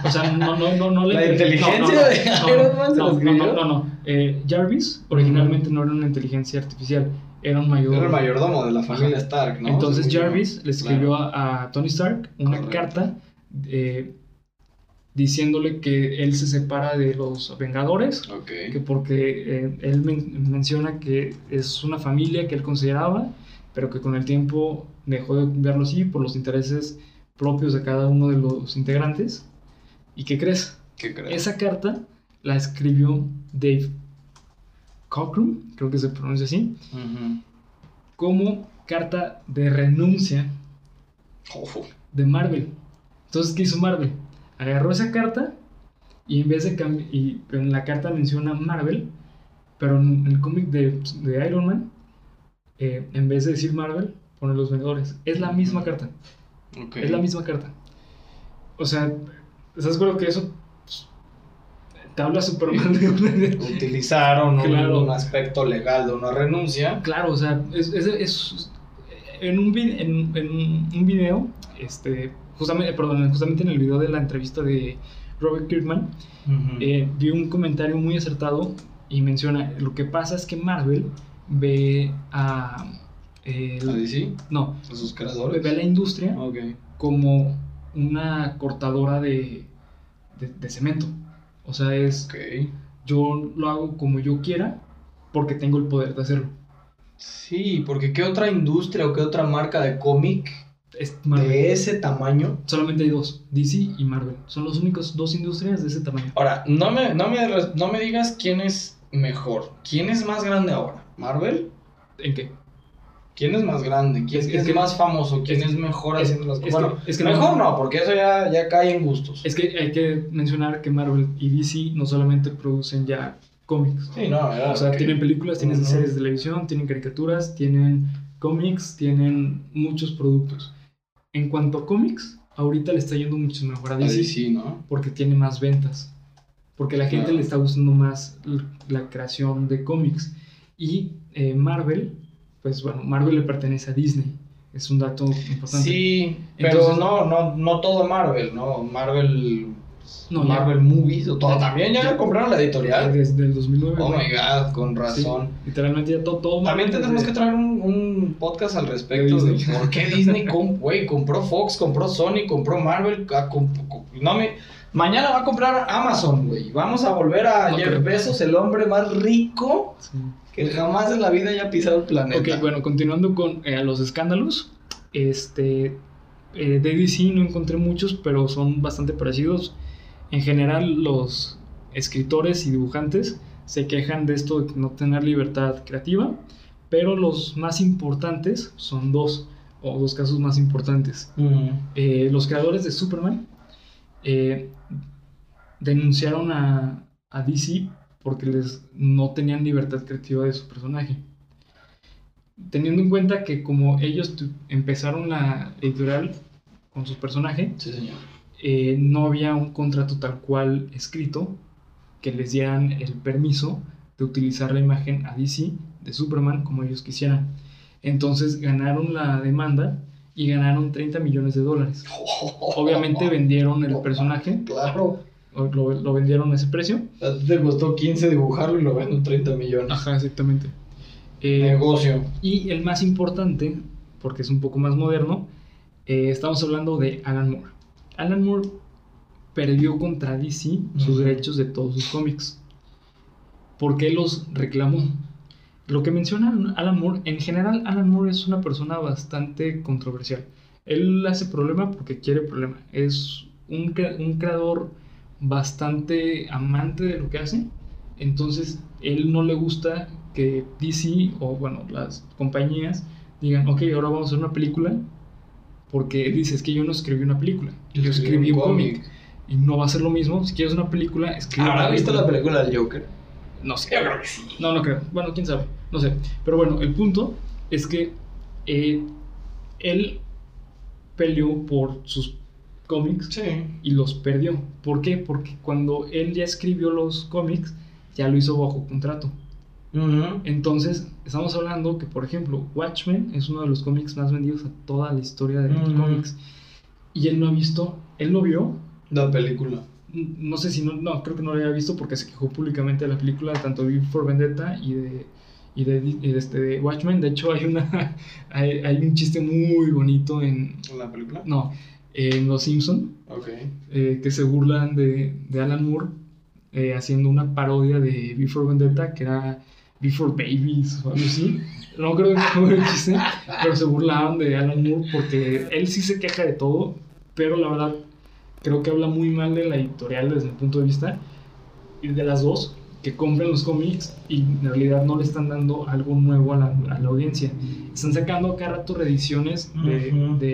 o sea, no, no, no, no La inte- inteligencia de Iron Man se no, la no, escribió. no, no, no. Eh, Jarvis originalmente no era una inteligencia artificial, era un mayor. Era el mayordomo de la familia. Stark, ¿no? Entonces. Jarvis le escribió Claro. a, a Tony Stark una Correcto. carta eh, diciéndole que él se separa de los Vengadores que porque eh, él men- menciona que es una familia que él consideraba, pero que con el tiempo dejó de verlo así por los intereses propios de cada uno de los integrantes. ¿Y qué crees? ¿Qué crees? Esa carta la escribió Dave Cockrum, creo que se pronuncia así, como carta de renuncia de Marvel. Entonces, ¿qué hizo Marvel? Agarró esa carta y en vez de cambiar, y en la carta menciona Marvel, pero en el cómic de, de Iron Man, eh, en vez de decir Marvel, pone los Vengadores. Es la misma carta, es la misma carta. O sea, ¿estás acuerdo que eso pues, te habla súper mal de una- Utilizaron un- Claro. un aspecto legal de una renuncia. Claro, o sea, es, es- es- en, un, en, en un video, este, justamente, perdón, justamente en el video de la entrevista de Robert Kirkman, eh, vi un comentario muy acertado y menciona, lo que pasa es que Marvel ve a... el- ¿A DC? no, ¿A sus creadores? ve a la industria Ok. como una cortadora de, de, de cemento. O sea, es yo lo hago como yo quiera porque tengo el poder de hacerlo. Sí, porque ¿qué otra industria o qué otra marca de cómic Es Marvel. de ese tamaño? Solamente hay dos, DC y Marvel. Son los únicos dos industrias de ese tamaño. Ahora, no me, no me, res- no me digas quién es mejor. ¿Quién es más grande ahora? ¿Marvel? ¿En qué? ¿Quién es más grande? ¿Quién Es- es, es que- más famoso? ¿Quién es, mejor es- haciendo las es cosas? que- Bueno, es que mejor no- no, porque eso ya, ya cae en gustos. Es que hay que mencionar que Marvel y DC no solamente producen ya cómics. Sí, no, era O sea, que- tienen películas, tienen series de televisión, tienen caricaturas, tienen cómics, tienen muchos productos. En cuanto a cómics, ahorita le está yendo mucho mejor a a DC, DC, ¿no? porque tiene más ventas. Porque la gente Claro. le está gustando más la creación de cómics. Y eh, Marvel, pues bueno, Marvel le pertenece a Disney. Es un dato importante. Sí, pero Entonces- no, no, no todo Marvel, ¿no? Marvel, No, Marvel Movies, o todo. También ya, ya- compraron la editorial. Desde el 2009. Oh my god, con razón. Sí, literalmente ya todo, todo También Marvel tendremos que desde- traer un, un podcast al respecto De por qué Disney com- güey, compró Fox, compró Sony, compró Marvel. ah, comp- no me, mañana va a comprar Amazon, güey. Vamos a volver a No Jeff. Bezos, el hombre más rico Sí. que jamás en la vida haya pisado el planeta. Ok, bueno, continuando con eh, los escándalos. Este, eh, de DC no encontré muchos, pero son bastante parecidos. En general, los escritores y dibujantes se quejan de esto de no tener libertad creativa, pero los más importantes son dos, o dos casos más importantes. Mm. Eh, los creadores de Superman eh, denunciaron a, a DC porque les, no tenían libertad creativa de su personaje. Teniendo en cuenta que como ellos empezaron la editorial con su personaje, Sí, señor. Eh, no había un contrato tal cual escrito que les dieran el permiso de utilizar la imagen a DC de Superman como ellos quisieran. Entonces ganaron la demanda y ganaron 30 millones de dólares. Obviamente vendieron el personaje, Claro. lo, lo vendieron a ese precio. Te costó 15 dibujarlo y lo vendo en 30 millones. Ajá, exactamente. Eh, Negocio. y el más importante, porque es un poco más moderno, eh, estamos hablando de Alan Moore. Alan Moore perdió contra DC sus derechos de todos sus cómics. porque los reclamó? Lo que menciona Alan Moore, en general Alan Moore es una persona bastante controversial. Él hace problema porque quiere problema. Es un, un creador bastante amante de lo que hace. Entonces, él no le gusta que DC o, bueno, las compañías digan, ok, ahora vamos a hacer una película. Porque él dice, es que yo no escribí una película, yo, escribí un cómic. Y no va a ser lo mismo. Si quieres una película, escribe ¿Habrá visto película. la película del Joker? No sé. Yo creo que sí. No, no creo. Bueno, quién sabe. No sé. Pero bueno, el punto es que eh, él peleó por sus cómics Sí. y los perdió. ¿Por qué? Porque cuando él ya escribió los cómics, ya lo hizo bajo contrato. Entonces, estamos hablando que, por ejemplo, Watchmen es uno de los cómics más vendidos a toda la historia de los cómics. Y él no ha visto, él lo vio, La película. no sé si no, no, creo que no lo había visto porque se quejó públicamente de la película, tanto de for Vendetta y de, y de, y de este, de Watchmen. De hecho, hay, una, hay, hay un chiste muy bonito en, ¿La película? no, en Los Simpson Ok. eh, que se burlan de, de Alan Moore eh, haciendo una parodia de V for Vendetta que era V for Babies o algo así. No creo que fue el chiste, pero se burlaban de Alan Moore porque él sí se queja de todo, pero la verdad creo que habla muy mal de la editorial desde mi punto de vista y de las dos que compran los cómics y en realidad no le están dando algo nuevo a la, a la audiencia. Están sacando cada rato reediciones de, Ujú. de,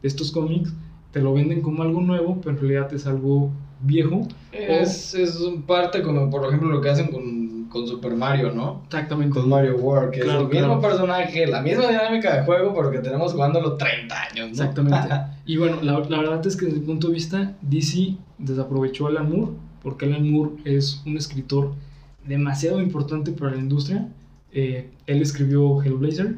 de estos cómics, te lo venden como algo nuevo, pero en realidad es algo viejo. Es, es un parte como, por ejemplo, lo que hacen con, con Super Mario, ¿no? Exactamente. Con Mario World, que Claro, es el mismo personaje, la misma dinámica de juego, pero que tenemos jugándolo 30 años, ¿no? Exactamente. Y bueno, la, la verdad es que desde mi punto de vista, DC desaprovechó a Alan Moore, porque Alan Moore es un escritor demasiado importante para la industria. Eh, él escribió Hellblazer,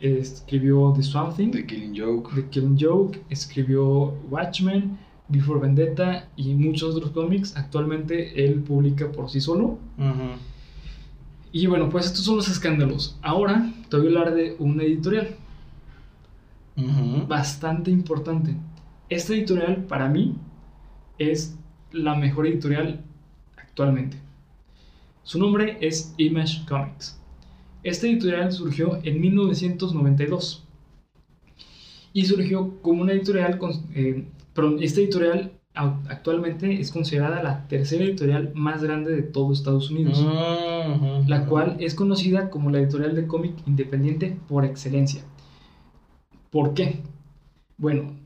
escribió The Swamp Thing, The Killing Joke. The Killing Joke, escribió Watchmen, Before Vendetta y muchos otros cómics. Actualmente él publica por sí solo. Y bueno, pues estos son los escándalos. Ahora te voy a hablar de una editorial bastante importante. Esta editorial para mí es la mejor editorial actualmente. Su nombre es Image Comics. Esta editorial surgió en 1992 y surgió como una editorial, con- eh, esta editorial actualmente es considerada la tercera editorial más grande de todo Estados Unidos la cual es conocida como la editorial de cómic independiente por excelencia. ¿Por qué? Bueno,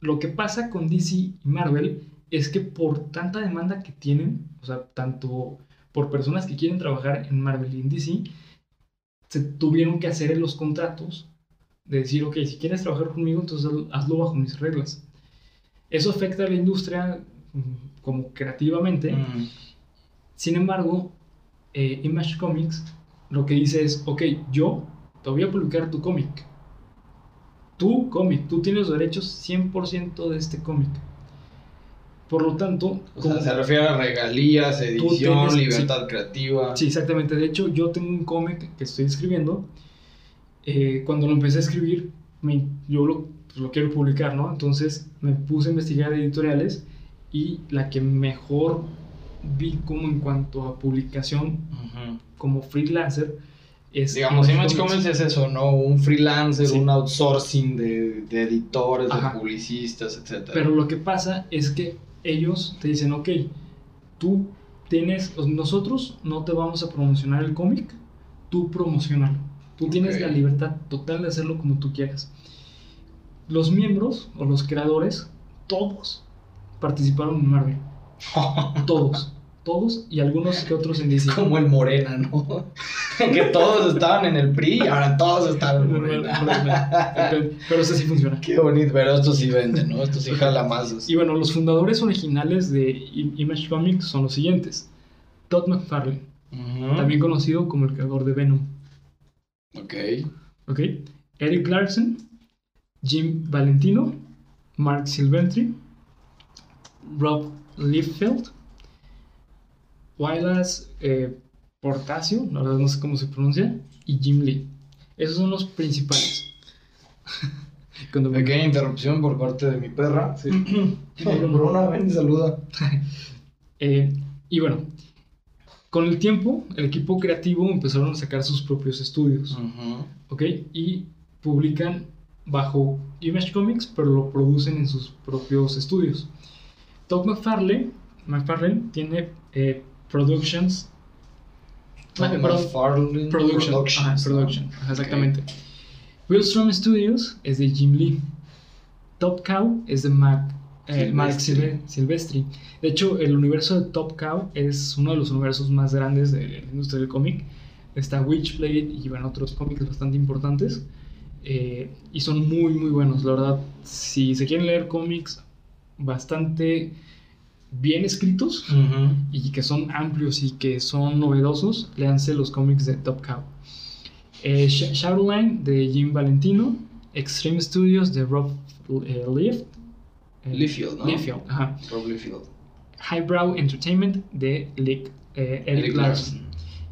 lo que pasa con DC y Marvel es que por tanta demanda que tienen, o sea, tanto por personas que quieren trabajar en Marvel y en DC, se tuvieron que hacer los contratos de decir, ok, si quieres trabajar conmigo, entonces hazlo bajo mis reglas. Eso afecta a la industria mm, como creativamente. Mm. Sin embargo, eh, Image Comics lo que dice es, ok, yo te voy a publicar tu cómic. Tu cómic, tú tienes los derechos 100% de este cómic. Por lo tanto, O sea, como- se refiere a regalías, edición, tienes- libertad creativa. Sí, exactamente. De hecho, yo tengo un cómic que estoy escribiendo. Eh, cuando lo empecé a escribir, me- yo lo, pues, lo quiero publicar, ¿no? Entonces me puse a investigar editoriales y la que mejor vi como en cuanto a publicación Ujú. como freelancer es... Digamos, Image Comics es eso, ¿no? Un freelancer, Sí. un outsourcing de, de editores, Ajá. de publicistas, etc. Pero lo que pasa es que ellos te dicen, ok, tú tienes, nosotros no te vamos a promocionar el cómic, tú promocionalo. Tú tienes Ok. la libertad total de hacerlo como tú quieras. Los miembros o los creadores, todos participaron en Marvel. Todos. Todos y algunos que otros en DC. como el Morena, ¿no? que todos estaban en el PRI y ahora todos están en Morena. Pero eso sí funciona. Qué bonito, pero esto sí vende, ¿no? Esto sí jala masas. Y bueno, los fundadores originales de Image Comics son los siguientes. Todd McFarlane, también conocido como el creador de Venom. Ok. ¿ok? Eric Larson, Jim Valentino, Mark Silventri, Rob Liefeld, Wallace eh, Portacio, la verdad no sé cómo se pronuncia, y Jim Lee. Esos son los principales. Cuando me- Pequeña interrupción por parte de mi perra. Sí. Bruna, ven y saluda. Eh, y bueno, con el tiempo, el equipo creativo empezaron a sacar sus propios estudios. Y publican bajo Image Comics, pero lo producen en sus propios estudios. Todd McFarlane, McFarlane tiene eh, Productions. Todd McFarlane Production. Productions, ajá, ¿no? production, ajá, exactamente. Willstrom Studios es de Jim Lee. Top Cow es de Mac, eh, Mark Silvestri. Silve- Silvestri. De hecho, el universo de Top Cow es uno de los universos más grandes de la industria del cómic. Está Witchblade y van otros cómics bastante importantes. Eh, y son muy, muy buenos. La verdad, si se quieren leer cómics bastante bien escritos y que son amplios y que son novedosos, léanse los cómics de Top Cow. Eh, Sh- Shadowline de Jim Valentino, Extreme Studios de Rob eh, Lief- eh, Liefeld, ¿no? Liefeld, ajá. Rob Liefeld. Highbrow Entertainment de Lick- Eric, Eric Larson. Larson.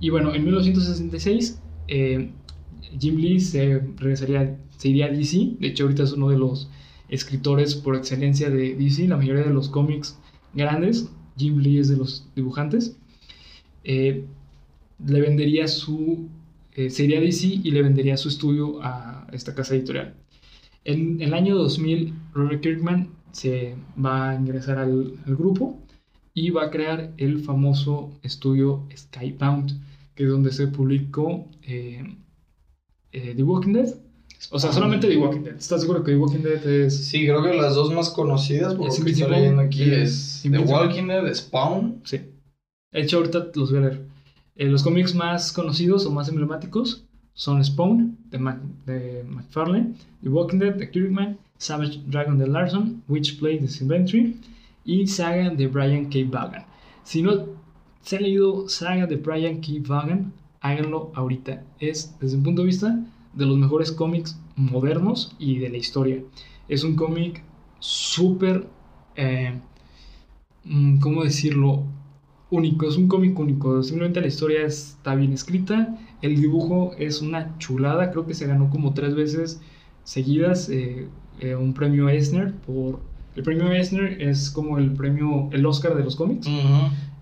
Y bueno, en 1966 eh, Jim Lee se regresaría, se iría a DC. De hecho, ahorita es uno de los escritores por excelencia de DC. La mayoría de los cómics grandes, Jim Lee es de los dibujantes. Eh, le vendería su. eh, se iría a DC y le vendería su estudio a esta casa editorial. En el año 2000, Robert Kirkman se va a ingresar al, grupo y va a crear el famoso estudio Skybound, que es donde se publicó eh, eh, The Walking Dead. O sea, solamente The Walking Dead. ¿Estás seguro que The Walking Dead es... Sí, creo que las dos más conocidas, por Es lo que estoy leyendo aquí, eh, es The. Walking Dead, Spawn. Sí. De hecho, ahorita los voy a leer. Eh, los cómics más conocidos o más emblemáticos son Spawn, de, Mac- de McFarlane, The Walking Dead, de Kirkman, Savage Dragon de Larson, Witchblade de Silventry y Saga de Brian K. Vaughan. Si no se ha leído Saga de Brian K. Vaughan, háganlo ahorita. Es, desde un punto de vista, de los mejores cómics modernos y de la historia. Es un cómic súper... eh, mm, ¿Cómo decirlo? único, es un cómic único. Simplemente la historia está bien escrita. El dibujo es una chulada. Creo que se ganó como tres veces seguidas eh, eh, un premio Eisner. Por... El premio Eisner es como el premio, el Oscar de los cómics.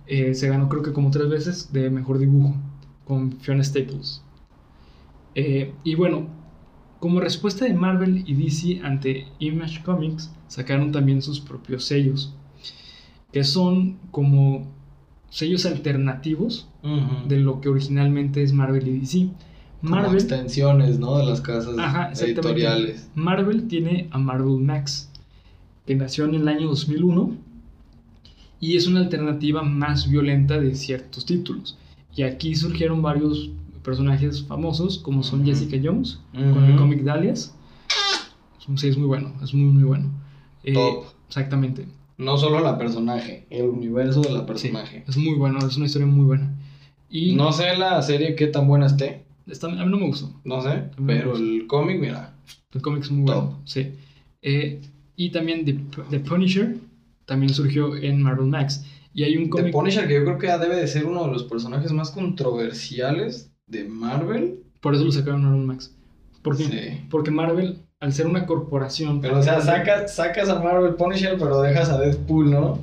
Eh, se ganó creo que como tres veces de mejor dibujo con Fiona Staples. Eh, y bueno, como respuesta de Marvel y DC ante Image Comics, sacaron también sus propios sellos, que son como sellos alternativos de lo que originalmente es Marvel y DC. Como Marvel, extensiones, ¿no? De las casas Ajá, editoriales. Marvel tiene a Marvel Max, que nació en el año 2001 y es una alternativa más violenta de ciertos títulos. Y aquí surgieron varios personajes famosos, como son Ujú. Jessica Jones, con el cómic Dalias. Sí, es muy bueno, es muy, muy bueno. Eh, Top. Exactamente. No solo la personaje, el universo de la Sí, personaje. es muy bueno, es una historia muy buena. Y No sé la serie qué tan buena esté, está- a mí no me gustó. no sé, pero el cómic, mira, El cómic es muy Top. bueno, sí. Eh, y también The, The Punisher también surgió en Marvel Max. Y hay un The cómic, Punisher que yo creo que ya debe de ser uno de los personajes más controversiales de Marvel. por eso lo sacaron en Marvel Max. ¿Por qué? Sí. Porque Marvel, al ser una corporación, Pero o sea, sacas, sacas a Marvel Punisher, pero dejas a Deadpool, ¿no?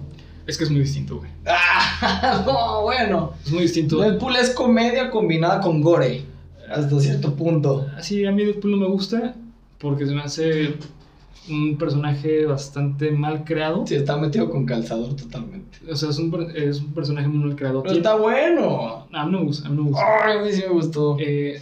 es que es muy distinto, güey. Ah, no, bueno. Es muy distinto. Deadpool es comedia combinada con gore. Hasta cierto punto. Así, a mí Deadpool no me gusta porque se me hace un personaje bastante mal creado. Sí, está metido con calzador totalmente. O sea, es un, es un personaje muy mal creado. Pero Tiene- está bueno. A mí me gusta, a mí me gusta. Ay, a mí sí me gustó. Eh,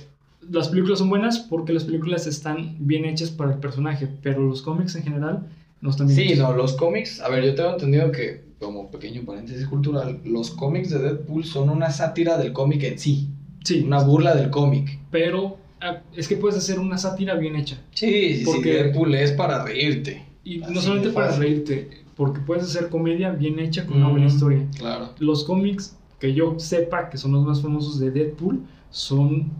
las películas son buenas porque las películas están bien hechas para el personaje, pero los cómics en general no están bien Sí, hechos. no, los cómics, a ver, yo tengo entendido que, como pequeño paréntesis cultural, los cómics de Deadpool son una sátira del cómic en sí, Sí, una burla del cómic. pero es que puedes hacer una sátira bien hecha. Sí, sí, Porque- sí, Deadpool es para reírte. Y Así no solamente para reírte, porque puedes hacer comedia bien hecha con una buena historia. Claro. Los cómics que yo sepa que son los más famosos de Deadpool son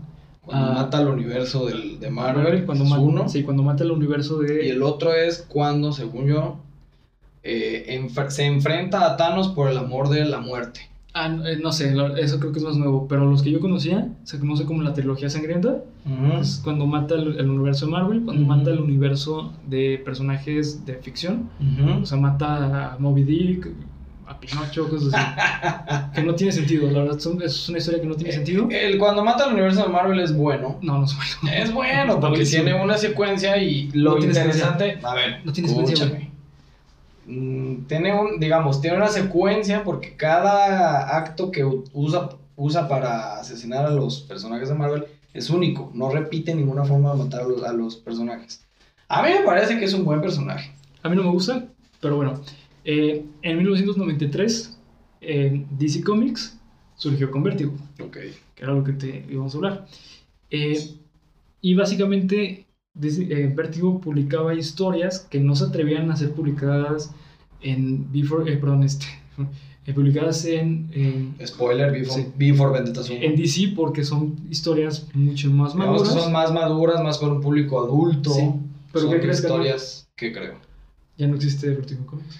Cuando Ah. mata al universo del, de Marvel, cuando mata, uno. sí, cuando mata el universo de Y el otro es cuando, según yo, eh, enf- se enfrenta a Thanos por el amor de la muerte. Ah, no, eh, sé, eso creo que es más nuevo, pero los que yo conocía se conoce como la trilogía sangrienta. Es cuando mata el, el universo de Marvel, cuando mata el universo de personajes de ficción. O sea, mata a Moby Dick, a Pinocho, cosas así. que no tiene sentido, la verdad, son- es una historia que no tiene sentido. El cuando mata al universo de Marvel es bueno. No, no es bueno. Es bueno, porque tiene una secuencia y lo No interesante. A ver, No tiene secuencia, Mm, Tiene un, digamos, tiene una secuencia porque cada acto que usa, usa para asesinar a los personajes de Marvel es único. No repite ninguna forma de matar a los, a los personajes. A mí me parece que es un buen personaje. A mí no me gusta, pero bueno. Eh, en 1993, eh, DC Comics surgió con Vertigo. Ok. que era lo que te íbamos a hablar. Eh, y básicamente eh, Vertigo publicaba historias que no se atrevían a ser publicadas en Before, eh, perdón, este, eh, publicadas en, en, Spoiler, Before, Sí. Before Vendetta en DC porque son historias mucho más Digamos que maduras. son más maduras, más para un público adulto. Sí. ¿Pero Son qué crees que no? historias que creo. Ya no existe Vertigo Comics.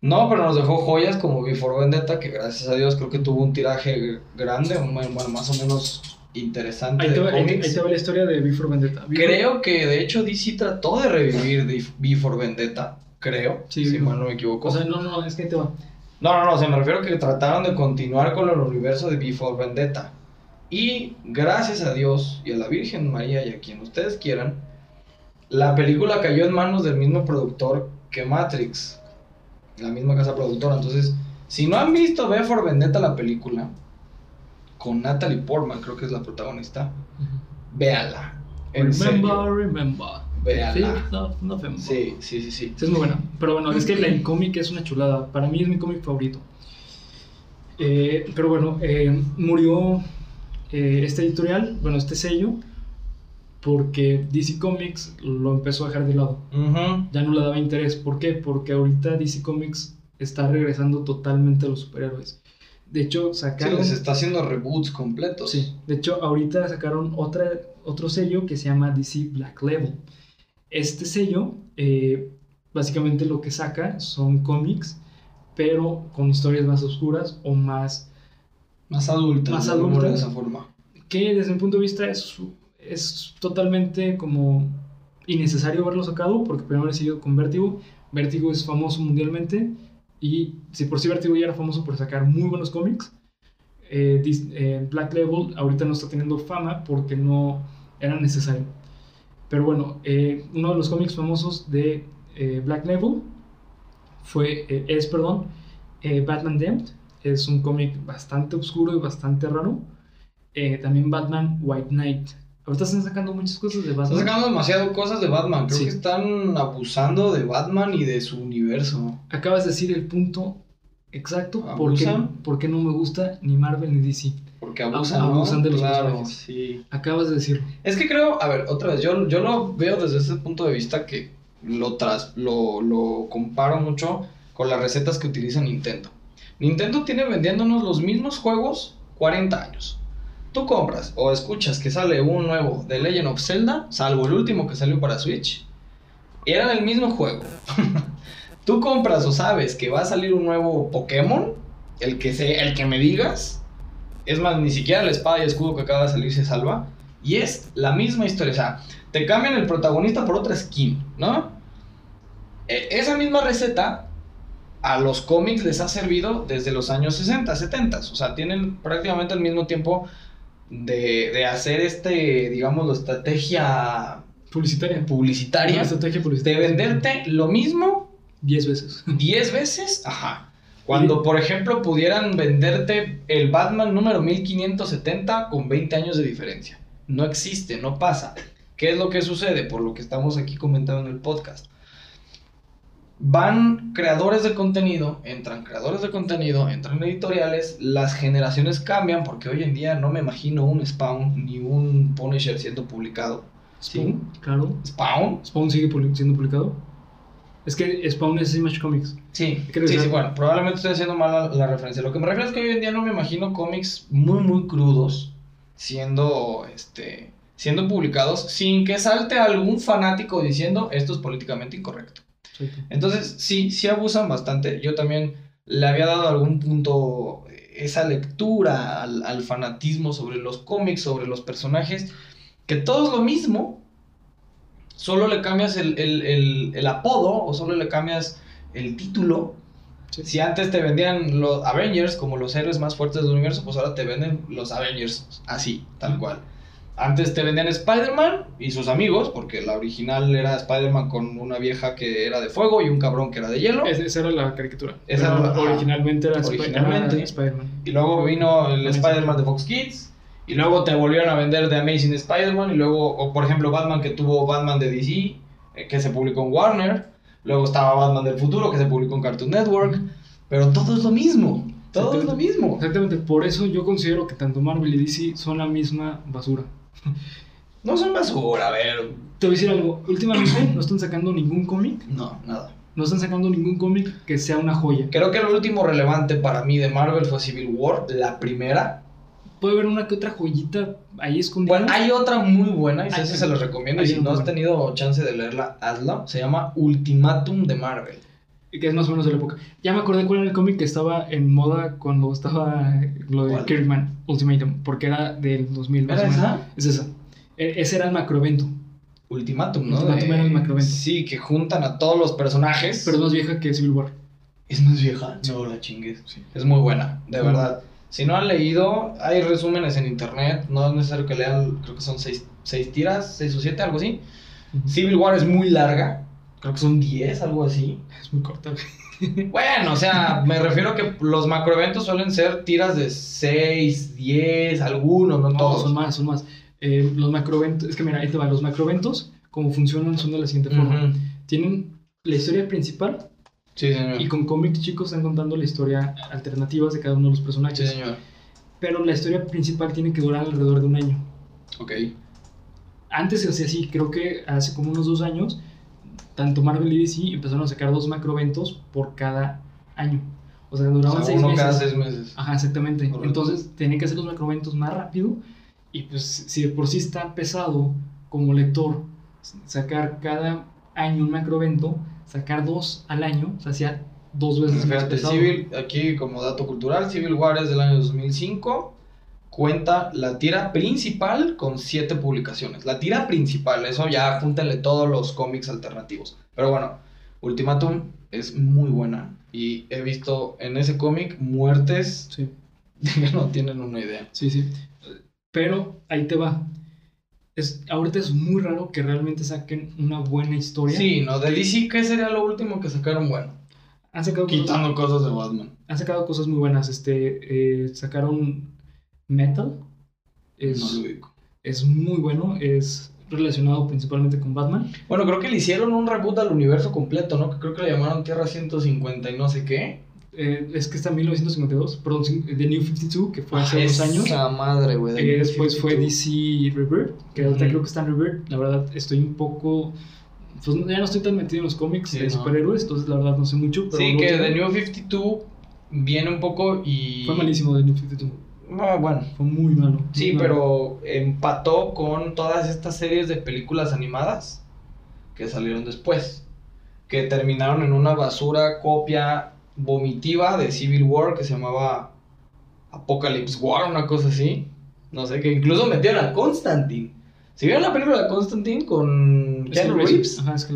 No, pero nos dejó joyas como Before Vendetta, que gracias a Dios creo que tuvo un tiraje grande, bueno, más o menos interesante Ahí te, de va, ahí ahí te va la historia de Before Vendetta. Before- Creo que de hecho DC trató de revivir Before Vendetta, creo, Sí, si mal no me equivoco. O sea, no, no, es que ahí te va. no, no, no, o sea, me refiero que trataron de continuar con el universo de Before Vendetta. Y gracias a Dios y a la Virgen María y a quien ustedes quieran, la película cayó en manos del mismo productor que Matrix, la misma casa productora. Entonces, si no han visto Before Vendetta la película, con Natalie Portman, creo que es la protagonista, véala. En remember, serio. remember. Véala. Sí, sí, sí, sí. Sí, es muy buena. Pero bueno, es que el cómic es una chulada. Para mí es mi cómic favorito. Eh, pero bueno, eh, murió eh, este editorial, bueno, este sello, porque DC Comics lo empezó a dejar de lado. Ya no le daba interés. ¿Por qué? Porque ahorita DC Comics está regresando totalmente a los superhéroes. De hecho, Sí, sacaron... les está haciendo reboots completos. Sí, de hecho ahorita sacaron otra, otro sello que se llama DC Black Label. Este sello, eh, básicamente lo que saca son cómics, pero con historias más oscuras o más... Más adultas. Más llamémoslo de adultas. esa forma. que desde mi punto de vista es, es totalmente como innecesario haberlo sacado, porque primero he seguido con Vertigo. Vertigo es famoso mundialmente y si por sí Vertigo ya era famoso por sacar muy buenos cómics, eh, eh, Black Label ahorita no está teniendo fama porque no era necesario. Pero bueno, eh, uno de los cómics famosos de Black Label fue, es, perdón, Batman Damned. Es un cómic bastante oscuro y bastante raro. También Batman White Knight. Ahorita están sacando muchas cosas de Están Batman. sacando demasiado cosas de Batman. Creo Sí. que están abusando de Batman y de su universo. Acabas de decir el punto Exacto, porque, ¿Abusan? porque no me gusta ni Marvel ni DC. Porque abusan, ¿no? Abusan de los Claro, personajes. sí. Acabas de decirlo. Es que creo, a ver, otra vez, yo, yo lo veo desde ese punto de vista que lo, tras, lo, lo comparo mucho con las recetas que utiliza Nintendo. Nintendo tiene vendiéndonos los mismos juegos 40 años. Tú compras o escuchas que sale un nuevo de Legend of Zelda, salvo el último que salió para Switch, era el mismo juego. Tú compras o sabes que va a salir un nuevo Pokémon, el que, se, el que me digas, es más, ni siquiera la espada y escudo que acaba de salir se salva. Y es la misma historia. O sea, te cambian el protagonista por otra skin, ¿no? E- esa misma receta a los cómics les ha servido desde los años 60, 70. O sea, tienen prácticamente el mismo tiempo de, de hacer este, digamos, la estrategia Publicitaria. publicitaria. Estrategia De publicitaria. venderte lo mismo 10 veces. 10 veces, ajá. Cuando, por ejemplo, pudieran venderte el Batman número 1570 con 20 años de diferencia. No existe, no pasa. ¿Qué es lo que sucede? Por lo que estamos aquí comentando en el podcast. Van creadores de contenido, entran creadores de contenido, entran editoriales, las generaciones cambian porque hoy en día no me imagino un Spawn ni un Punisher siendo publicado. Spawn, claro. ¿Spawn? Spawn sigue siendo publicado. Es que Spawn es Image Comics. Sí, Creo que sí, sí, bueno, probablemente estoy haciendo mal la, la referencia. Lo que me refiero es que hoy en día no me imagino cómics muy, muy crudos siendo, este, siendo publicados sin que salte algún fanático diciendo esto es políticamente incorrecto. Entonces, sí, sí abusan bastante. Yo también le había dado algún punto eh, esa lectura al, al fanatismo sobre los cómics, sobre los personajes, que todo es lo mismo, solo le cambias el, el- el- el apodo o solo le cambias el título. Sí. Si antes te vendían los Avengers como los héroes más fuertes del universo, pues ahora te venden los Avengers así, tal cual. Antes te vendían Spider-Man y sus amigos, porque la original era Spider-Man con una vieja que era de fuego y un cabrón que era de hielo. Es- esa era la caricatura. Esa era la- originalmente era, Originalmente. Spider-Man. Y luego vino el Spider-Man de Fox Kids. Y luego te volvieron a vender de Amazing Spider-Man. Y luego, o por ejemplo, Batman que tuvo Batman de DC, eh, que se publicó en Warner. Luego estaba Batman del futuro, que se publicó en Cartoon Network. Pero todo es lo mismo. Todo es lo mismo. Exactamente, por eso yo considero que tanto Marvel y DC son la misma basura. No son basura, a ver. Te voy a decir algo, últimamente no están sacando ningún cómic, No, nada. no están sacando ningún cómic que sea una joya. Creo que lo último relevante para mí de Marvel fue Civil War, la primera. Puede haber una que otra joyita ahí escondida. Bueno, hay otra muy buena y esa se los recomiendo. Y si no has tenido chance de leerla, hazla. Se llama Ultimatum de Marvel. Que es más o menos de la época. Ya me acordé cuál era el cómic que estaba en moda cuando estaba lo de ¿Cuál? Kirkman Ultimatum, porque era del 2000 más ¿Era esa? Es esa. E- ese era el macroevento, Ultimatum, ¿no? Ultimatum De- era el macroevento. Sí, que juntan a todos los personajes. pero es más vieja que Civil War. Es más vieja. No la chingues. Sí. Es muy buena, de verdad. Si no han leído, hay resúmenes en internet. No es necesario que lean, creo que son seis, seis tiras, seis o siete, algo así. Civil War es muy larga. Creo que son 10, algo así. Es muy corta. Bueno, o sea, me refiero que los macroeventos suelen ser tiras de 6, 10, algunos, no, No, todos. son más, son más. Eh, los macroeventos, es que mira, ahí te va, los macroeventos, como funcionan, son de la siguiente forma. Ujú. Tienen la historia principal Sí, señor. y con cómics chicos están contando la historia alternativas de cada uno de los Sí, personajes. señor. Pero la historia principal tiene que durar alrededor de un año. Ok. Antes se hacía así, creo que hace como unos dos años, tanto Marvel y DC empezaron a sacar dos macroeventos por cada año. O sea, O duraban sea, seis uno meses. cada seis meses. Ajá, exactamente. Correcto. Entonces, tenía que hacer los macroeventos más rápido. Y pues, si de por sí está pesado como lector sacar cada año un macroevento, sacar dos al año, se hacía dos veces más Fíjate, pesado. Civil, aquí como dato cultural, Civil War es del año 2005. Cuenta la tira principal con siete publicaciones. La tira principal, eso ya júntenle todos los cómics alternativos. Pero bueno, Ultimatum es muy buena. Y he visto en ese cómic muertes Sí, que no tienen una idea. sí, sí. Pero ahí te va. Es, ahorita es muy raro que realmente saquen una buena historia. Sí, ¿no? De DC, ¿qué sería lo último que sacaron bueno? Han sacado, cosas, Quitando cosas de Batman. han sacado cosas muy buenas. Este, eh, sacaron Metal. Es, No es muy bueno. Es relacionado principalmente con Batman. Bueno, creo que le hicieron un reboot al universo completo, ¿no? Creo que le llamaron Tierra 150 y no sé qué. eh, es que está en 1952, perdón, The New 52, que fue hace Ah, dos años. Esa madre, güey. Eh, después fue 52. DC Rebirth, que ahorita creo que está en Rebirth. La verdad, estoy un poco. Pues ya no estoy tan metido en los cómics Sí, de no. superhéroes, entonces la verdad no sé mucho. Pero Sí, que The New 52 viene un poco y. Fue malísimo The New 52. Ah, bueno. Fue muy malo. Sí, malo. pero empató con todas estas series de películas animadas que salieron después. Que terminaron en una basura copia vomitiva de Civil War que se llamaba Apocalypse War, una cosa así. No sé, que incluso metieron a Constantine. Si vieron la película de Constantine con Keanu Reeves. Ajá, es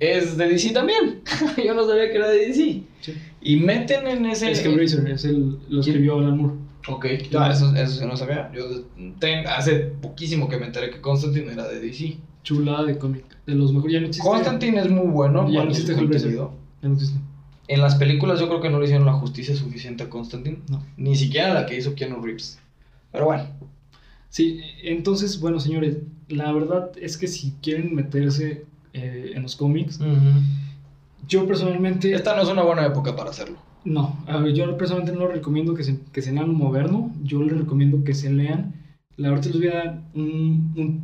es de DC también. Yo no sabía que era de DC. Sí. Y meten en ese. Es que es el, lo escribió Alan Moore. Ok, ah, eso, eso sí no sabía. Yo ten- hace poquísimo que me enteré que Constantine era de DC. Chulada de cómic. De los mejores. Ya no existe. Constantine es muy bueno. Ya no existe contenido. Ya no existe. En las películas yo creo que no le hicieron la justicia suficiente a Constantine. No. Ni siquiera la que hizo Keanu Reeves. Pero bueno. Sí, entonces, bueno, señores, la verdad es que si quieren meterse eh, en los cómics, yo personalmente. Esta no es una buena época para hacerlo. No, a ver, yo personalmente no recomiendo que se, que se lean un moderno, yo les recomiendo que se lean, la verdad les voy a dar un- un-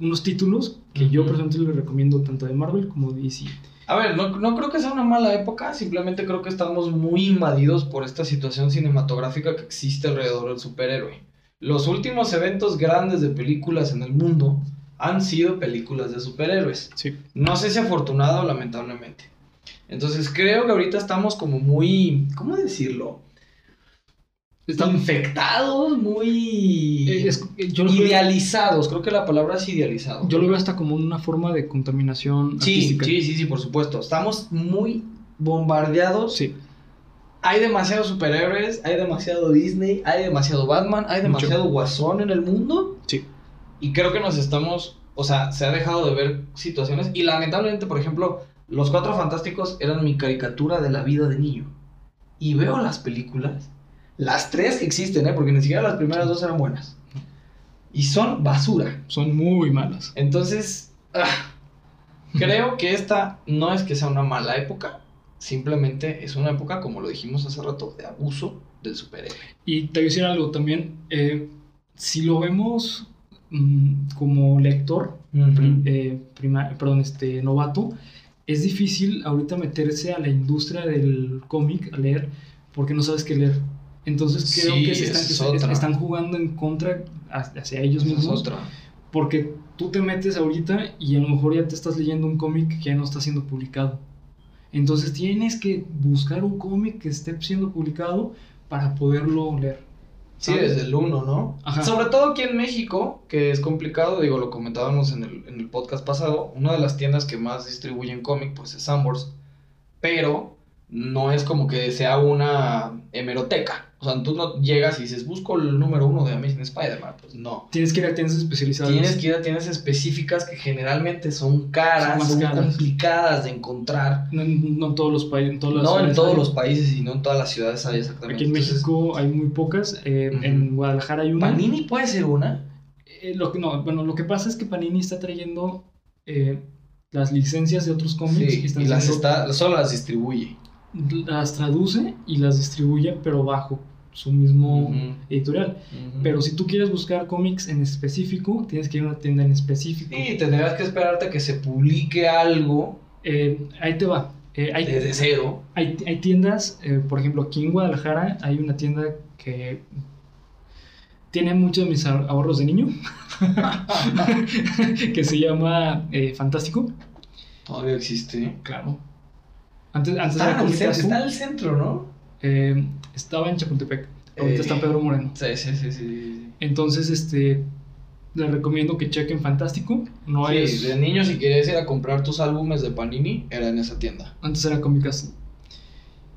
unos títulos que yo personalmente les recomiendo tanto de Marvel como de DC. A ver, no, no creo que sea una mala época, simplemente creo que estamos muy invadidos por esta situación cinematográfica que existe alrededor del superhéroe. Los últimos eventos grandes de películas en el mundo han sido películas de superhéroes. Sí. No sé si afortunado o lamentablemente. Entonces creo que ahorita estamos como muy, ¿cómo decirlo? Están, Infectados, muy eh, es- eh, yo, idealizados. Creo que la palabra es idealizado. yo lo veo hasta como una forma de contaminación Sí, artística. sí, sí, sí, por supuesto. Estamos muy bombardeados Sí, Hay demasiados superhéroes, hay demasiado Disney, hay demasiado Batman, hay Mucho. demasiado Guasón en el mundo. sí. Y creo que nos estamos, o sea, se ha dejado de ver situaciones. Y lamentablemente, por ejemplo, Los Cuatro Fantásticos eran mi caricatura de la vida de niño. Y veo las películas, las tres que existen, ¿eh? porque ni siquiera las primeras dos eran buenas. Y son basura. Son muy malas. Entonces, ah, creo que esta no es que sea una mala época, simplemente es una época, como lo dijimos hace rato, de abuso del superhéroe. Y te voy a decir algo también, eh, si lo vemos mm, como lector, prim- eh, prima- perdón, este, novato, es difícil ahorita meterse a la industria del cómic a leer porque no sabes qué leer. Entonces creo Sí, que se están, es jugando en contra hacia ellos es mismos otra. porque tú te metes ahorita y a lo mejor ya te estás leyendo un cómic que ya no está siendo publicado. Entonces tienes que buscar un cómic que esté siendo publicado para poderlo leer. Sí, desde el 1, ¿no? Ajá. Sobre todo aquí en México, que es complicado, digo, lo comentábamos en el, en el podcast pasado, una de las tiendas que más distribuyen cómic, pues es Sambors, pero no es como que sea una hemeroteca. O sea, tú no llegas y dices, busco el número uno de Amazing Spider-Man, pues no. Tienes que ir a tiendas especializadas. Tienes que ir a tiendas específicas que generalmente son caras, Son más son caras. complicadas de encontrar. No, no en todos los países, en todas las No en todos hay. los países y no en todas las ciudades hay exactamente. Aquí en Entonces, México hay muy pocas. eh. En Guadalajara hay una. Panini puede ser una. Eh, lo que, no, bueno, lo que pasa es que Panini está trayendo eh, las licencias de otros cómics Sí, y, y las está, solo las distribuye. las traduce y las distribuye, pero bajo su mismo editorial. Pero si tú quieres buscar cómics en específico, tienes que ir a una tienda en específico. Sí, tendrías que esperarte a que se publique algo Eh, ahí te va. Eh, hay, desde cero. hay, hay tiendas, eh, por ejemplo, aquí en Guadalajara hay una tienda que tiene muchos de mis ahor- ahorros de niño, que se llama eh, Fantástico. Todavía existe. Claro. Antes, antes Está, era el está en el centro, ¿no? Eh, estaba en Chapultepec. Ahorita Eh, está Pedro Moreno. Sí, sí, sí, sí. sí. Entonces, este, les recomiendo que chequen Fantástico. No Sí, es. de niño si querías ir a comprar tus álbumes de Panini, era en esa tienda. Antes era Comic Castle.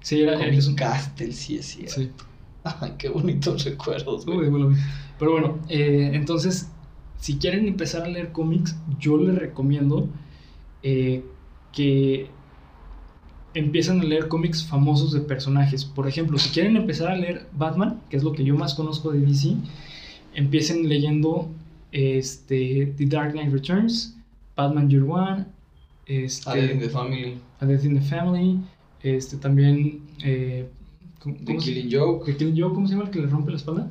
Sí, era. Comic un- Castle, sí es cierto. Sí. Ay, qué bonitos recuerdos, güey. Uy, bueno, Pero bueno, eh, entonces, si quieren empezar a leer cómics, yo les recomiendo eh, que empiecen a leer cómics famosos de personajes. Por ejemplo, si quieren empezar a leer Batman, que es lo que yo más conozco de DC, empiecen leyendo este, The Dark Knight Returns, Batman Year One, este, A Death in the Family. A Death in the Family, Este también. Eh, ¿cómo, The cómo se- Killing Joke. The Killing Joke, ¿cómo se llama el que le rompe la espalda?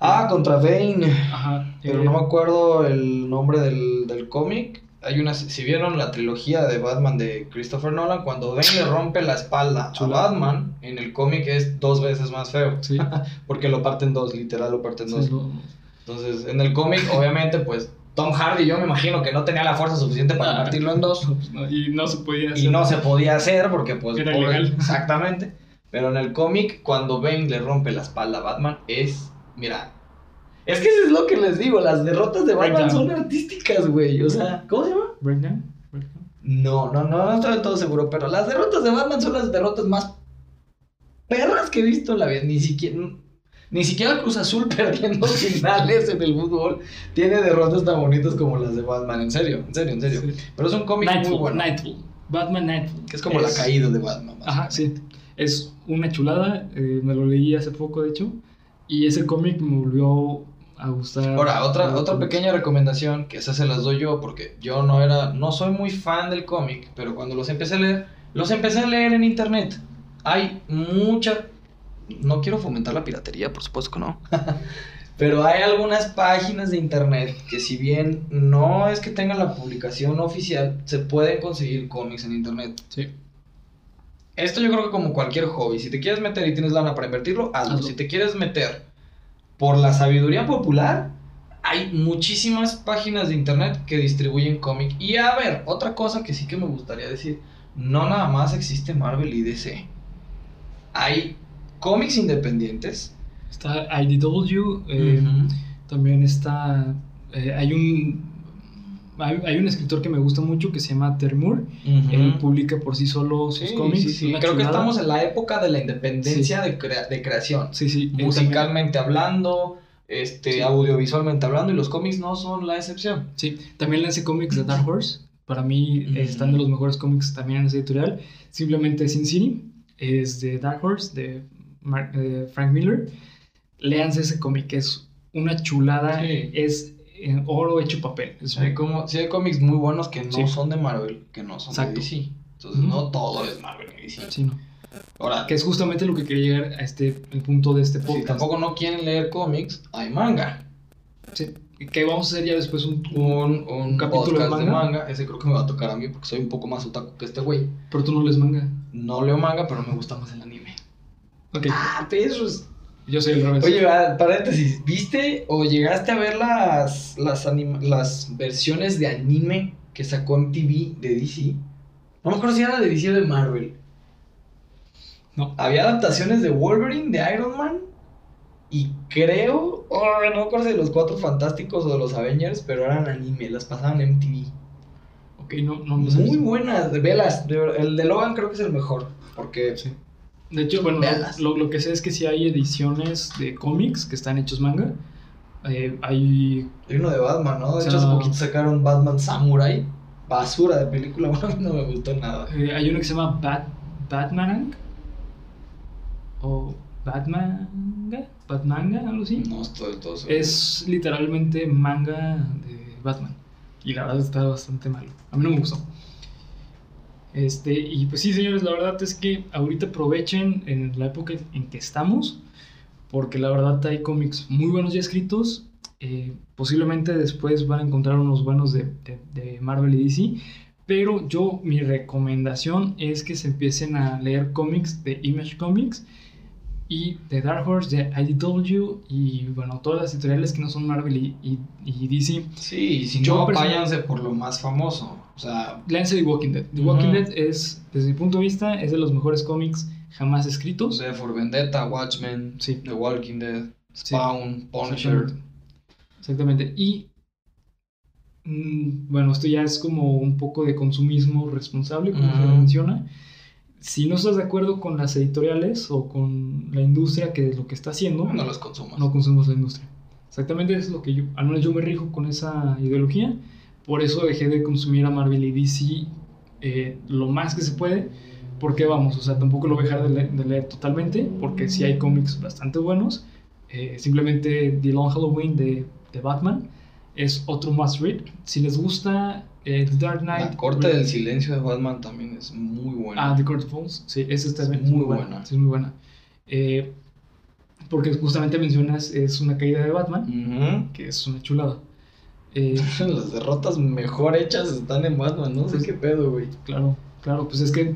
Ah, contra Bane. Ajá. Pero eh, no me acuerdo el nombre del, del cómic. Hay una, si vieron la trilogía de Batman de Christopher Nolan, cuando Bane le rompe la espalda a. Batman, en el cómic es dos veces más feo. Sí. Porque lo parten dos, literal lo parten sí, dos. Entonces, en el cómic, obviamente, pues Tom Hardy, yo me imagino que no tenía la fuerza suficiente para Ah. partirlo en dos. no, y no se podía Y no se podía hacer porque, pues, Era pobre-. Exactamente. Pero en el cómic, cuando Bane le rompe la espalda a Batman, es. Mira. Es que eso es lo que les digo. Las derrotas de Batman Breakdown. son artísticas, güey. O sea, ¿cómo se llama? Breakdown. Breakdown. No, no, no, no estoy del todo seguro. Pero las derrotas de Batman son las derrotas más perras que he visto en la vida. Ni siquiera. Ni siquiera Cruz Azul perdiendo finales en el fútbol tiene derrotas tan bonitas como las de Batman. En serio, en serio, en serio. Sí. Pero es un cómic muy bueno. Nightfall. Batman Nightfall. Que es como la caída de Batman. Ajá, sí. Es una chulada. eh, me lo leí hace poco, de hecho. Y ese cómic me volvió a gustar. Ahora, otra, otra pequeña recomendación, que esa se las doy yo, porque yo no era, no soy muy fan del cómic, pero cuando los empecé a leer, los empecé a leer en internet. Hay mucha, no quiero fomentar la piratería, por supuesto que no, pero hay algunas páginas de internet que si bien no es que tengan la publicación oficial, se pueden conseguir cómics en internet. Sí. Esto yo creo que como cualquier hobby, si te quieres meter y tienes lana para invertirlo, hazlo. Hazlo. Si te quieres meter por la sabiduría popular, hay muchísimas páginas de internet que distribuyen cómic. Y a ver, otra cosa que sí que me gustaría decir, no nada más existe Marvel y DC. Hay cómics independientes. Está IDW. eh, También está. eh, hay un. Hay, hay un escritor que me gusta mucho que se llama Moore. Ujú. Él publica por sí solo sus Sí, cómics. sí, sí. una Creo que estamos en la época de la independencia de, crea- de creación. Sí, sí. musicalmente hablando, este, audiovisualmente hablando, y los cómics no son la excepción. Sí, también hace cómics de Dark Horse. Para mí eh, están de los mejores cómics también en esa editorial. Simplemente Sin City es de Dark Horse, de Mark- de Frank Miller. Léanse ese cómic, es una chulada. Es oro hecho papel. Es Hay, como, sí hay cómics muy buenos que no Sí. son de Marvel, que no son Exacto. de DC. Entonces, no todo es Marvel y DC. Sí, no. Ahora, Que es justamente lo que quería llegar a este el punto de este si podcast. tampoco no quieren leer cómics, hay manga. Sí, que vamos a hacer ya después un, Un, un, capítulo de podcast de manga. manga. Ese creo que me va a tocar a mí porque soy un poco más otaku que este güey. Pero tú no lees manga. No leo manga, pero me gusta más el anime. Ok, Ah, perros. Yo soy el revés. Oye, va, paréntesis, ¿viste o llegaste a ver las, las, anima- las versiones de anime que sacó MTV de DC? No me acuerdo si era de DC o de Marvel. No. Había adaptaciones de Wolverine, de Iron Man y creo, oh, no me acuerdo si de los Cuatro Fantásticos o de los Avengers, pero eran anime, las pasaban en MTV. Ok, no, no me. Muy buenas, velas. El de Logan creo que es el mejor, porque Sí. De hecho, bueno, lo, lo que sé es que sí hay ediciones de cómics que están hechos manga. Eh, hay. Hay uno de Batman, ¿no? De hecho, hace poquito sacaron Batman Samurai. Basura de película, bueno, a mí no me gustó nada. eh, hay uno que se llama Bat, Batman. O Batmanga. Batmanga, algo así. No estoy del todo seguro. Es literalmente manga de Batman. Y la verdad está bastante malo. A mí no me gustó. Este, y pues sí, señores, la verdad es que ahorita aprovechen en la época en que estamos. Porque la verdad hay cómics muy buenos ya escritos. eh, posiblemente después van a encontrar unos buenos de, de- de Marvel y DC. Pero yo, mi recomendación es que se empiecen a leer cómics de Image Comics y de Dark Horse, de IDW y bueno, todas las editoriales que no son Marvel y, y- y DC. Sí, si Yo no, váyanse por lo más famoso. O sea, Léanse The Walking Dead. The. Walking Dead es, desde mi punto de vista, es de los mejores cómics jamás escritos. de For Vendetta, Watchmen, Sí. The Walking Dead, Sí. Spawn, Punisher. Exactamente. Exactamente. Y mm, bueno, esto ya es como un poco de consumismo responsable, como se Ujú. menciona. Si no estás de acuerdo con las editoriales o con la industria que es lo que está haciendo, No los consumas. no consumimos la industria. Exactamente es lo que yo, al menos yo me rijo con esa ideología. Por eso dejé de consumir a Marvel y DC eh, lo más que se puede. Porque vamos, o sea, tampoco lo voy a dejar de, le- de leer totalmente. Porque sí hay cómics bastante buenos. Eh, simplemente The Long Halloween de, de Batman es otro must read. Si les gusta eh, The Dark Knight. La corte del silencio de Batman también es muy buena. Ah, The Court of Owls. Sí, esa está Es muy muy buena. buena. Sí, es muy buena. Eh, porque justamente mencionas, es una caída de Batman, que es una chulada. Eh, Las derrotas mejor hechas están en Batman, no sé Pues- qué pedo, güey. claro, claro, pues es que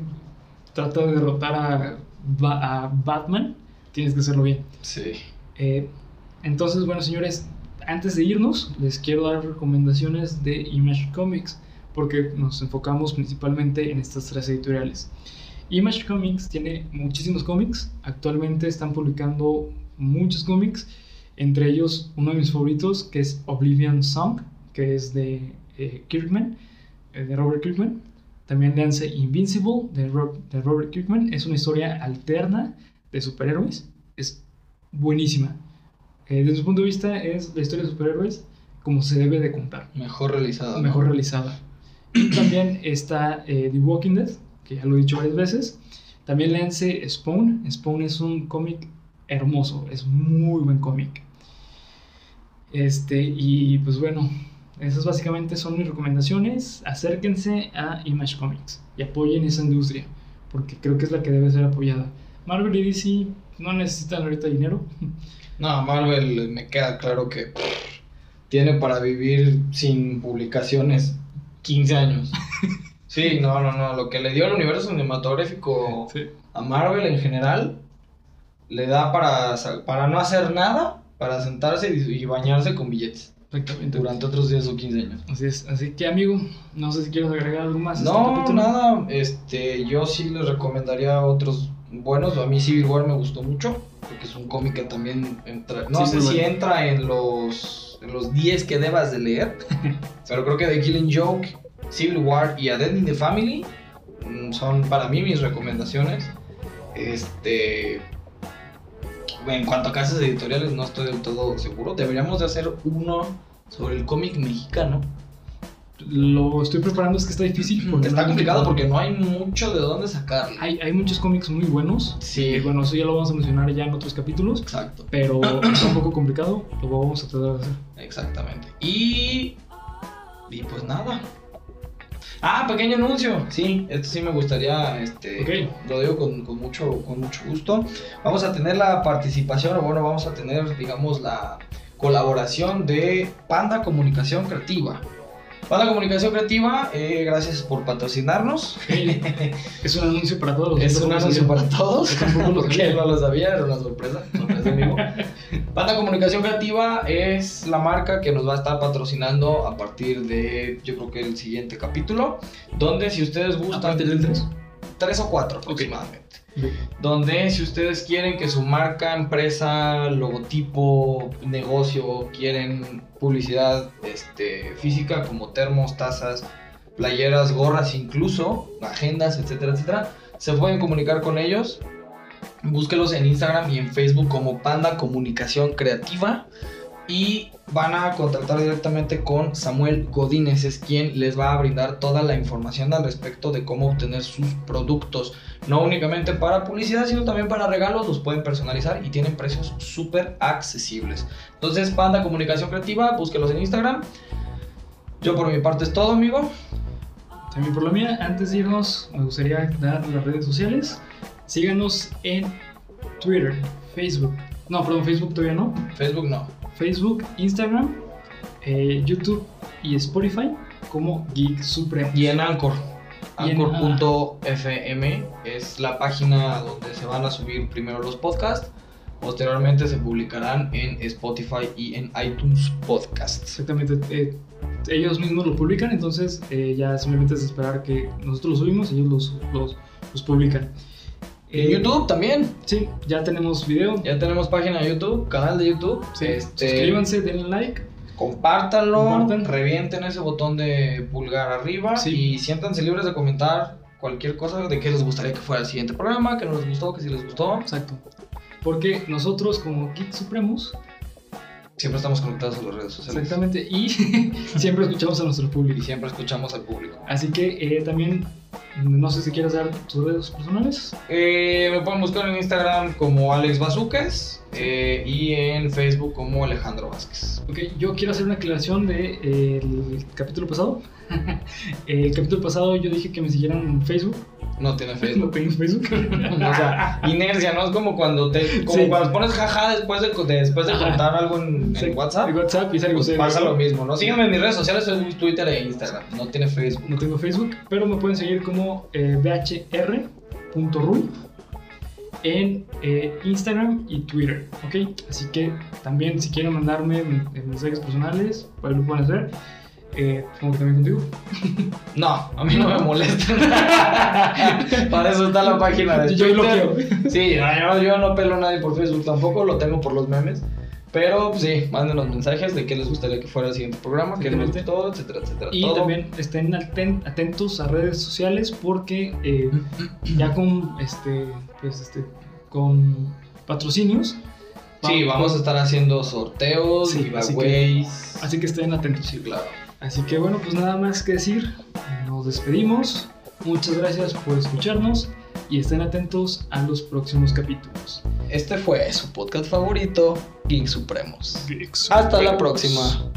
trata de derrotar a, Ba- a Batman, tienes que hacerlo bien. Sí. Eh, entonces, bueno, señores, antes de irnos, les quiero dar recomendaciones de Image Comics, porque nos enfocamos principalmente en estas tres editoriales. Image Comics tiene muchísimos cómics, actualmente están publicando muchos cómics, entre ellos uno de mis favoritos que es Oblivion Song, que es de eh, Kirkman, eh, de Robert Kirkman. También lance Invincible de, Rob- de Robert Kirkman, es una historia alterna de superhéroes, es buenísima. Eh, desde su punto de vista es la historia de superhéroes como se debe de contar, Mejor realizada. ¿no? mejor realizada. Y también está eh, The Walking Dead, que ya lo he dicho varias veces. También lance Spawn. Spawn es un cómic hermoso, es muy buen cómic. Este, y pues bueno, esas básicamente son mis recomendaciones. Acérquense a Image Comics y apoyen esa industria, porque creo que es la que debe ser apoyada. Marvel y DC no necesitan ahorita dinero. No, Marvel me queda claro que pff, tiene para vivir sin publicaciones 15 años. Sí, no, no, no. Lo que le dio el universo cinematográfico Sí. a Marvel en general le da para, para no hacer nada, para sentarse y, y bañarse con billetes Exactamente. durante otros 10 o 15 años. Así es. Así que, amigo, no sé si quieres agregar algo más. este No, nada, este, yo sí les recomendaría otros buenos. A mí Civil War me gustó mucho, porque es un cómic que también entra, no Sí, sé si bueno. entra en los, en los 10 que debas de leer, pero creo que The Killing Joke, Civil War y A Dead in the Family mm, son para mí mis recomendaciones. Este, en cuanto a casas editoriales no estoy del todo seguro. Deberíamos de hacer uno sobre el cómic mexicano. Lo estoy preparando, es que está difícil. Porque Está no complicado porque no hay mucho de dónde sacarle. Hay, hay muchos cómics muy buenos. Sí. Y bueno, eso ya lo vamos a mencionar ya en otros capítulos. Exacto. Pero está un poco complicado. Lo vamos a tratar de hacer. Exactamente. Y. Y pues nada. Ah, pequeño anuncio. Sí, esto sí me gustaría. Este. Lo digo con, con mucho, con mucho gusto. Vamos a tener la participación, o bueno, vamos a tener, digamos, la colaboración de Panda Comunicación Creativa. Panda Comunicación Creativa, eh, gracias por patrocinarnos. Es un anuncio para todos Es un anuncio para todos. Porque no lo sabía, era una sorpresa. sorpresa en vivo. Panda Comunicación Creativa es la marca que nos va a estar patrocinando a partir de, yo creo que el siguiente capítulo. Donde si ustedes ¿A gustan. partir del 3? Tres o cuatro aproximadamente. Donde si ustedes quieren que su marca, empresa, logotipo, negocio, quieren publicidad este, física como termos, tazas, playeras, gorras, incluso agendas, etcétera, etcétera, se pueden comunicar con ellos. Búsquelos en Instagram y en Facebook como Panda Comunicación Creativa y van a contactar directamente con Samuel Godínez, es quien les va a brindar toda la información al respecto de cómo obtener sus productos. No únicamente para publicidad, sino también para regalos, los pueden personalizar y tienen precios súper accesibles. Entonces, Panda Comunicación Creativa, búsquelos en Instagram. Yo por mi parte es todo, amigo. También por la mía, antes de irnos, me gustaría dar las redes sociales. Síganos en Twitter, Facebook. No, perdón, Facebook todavía no. Facebook no. Facebook, Instagram, eh, YouTube y Spotify como Geek Supremo. Y en Anchor. Anchor.fm es la página donde se van a subir primero los podcasts. Posteriormente se publicarán en Spotify y en iTunes Podcasts. Exactamente. eh, ellos mismos lo publican, entonces eh, ya simplemente es esperar que nosotros lo subimos y ellos los, los, los publican. En Eh, YouTube también. Sí, ya tenemos video. Ya tenemos página de YouTube, canal de YouTube. Sí, Este, Suscríbanse, denle like. Compártanlo, Compartan. revienten ese botón de pulgar arriba Sí. y siéntanse libres de comentar cualquier cosa de qué les gustaría que fuera el siguiente programa, que no les gustó, que si les gustó. Exacto. Porque nosotros como Geek Supremos, Siempre estamos conectados a las redes sociales. exactamente, y siempre escuchamos a nuestro Y público. siempre escuchamos al público. Así que eh, también No sé si quieres dar tus redes personales. Eh, me pueden buscar en Instagram como Alex Bazucas eh, y en Facebook como Alejandro Vázquez. Ok, yo quiero hacer una aclaración del de, el capítulo pasado. el capítulo pasado yo dije que me siguieran en Facebook. No tiene Facebook. No tengo Facebook. o sea, inercia, ¿no? Es como cuando te como Sí. cuando pones jaja después de, de- después de contar algo en, WhatsApp. en WhatsApp y sale pues pasa lo mismo, ¿no? Síganme en mis redes sociales, Twitter e Instagram. No tiene Facebook. No tengo Facebook, pero me pueden seguir como eh, en eh, Instagram y Twitter, ¿ok? Así que también si quieren mandarme eh, mensajes personales, pues lo pueden hacer. Eh, supongo que también contigo. No, a mí no me molesta. Para eso está la página de Yo Twitter. bloqueo. Sí, yo, yo no pelo a nadie por Facebook tampoco, lo tengo por los memes. Pero pues, sí, mándenos mensajes de qué les gustaría que fuera el siguiente programa, qué les gustó, etcétera, etcétera. Y todo. también estén aten- atentos a redes sociales porque eh, ya con este, pues, este, con patrocinios. Sí, vamos a estar haciendo sorteos, Sí, así que- giveaways. Así que estén atentos. Sí, claro. Así que bueno, pues nada más que decir. Nos despedimos. Muchas gracias por escucharnos y estén atentos a los próximos capítulos. Este fue su podcast favorito, Geek Supremos. Hasta la próxima.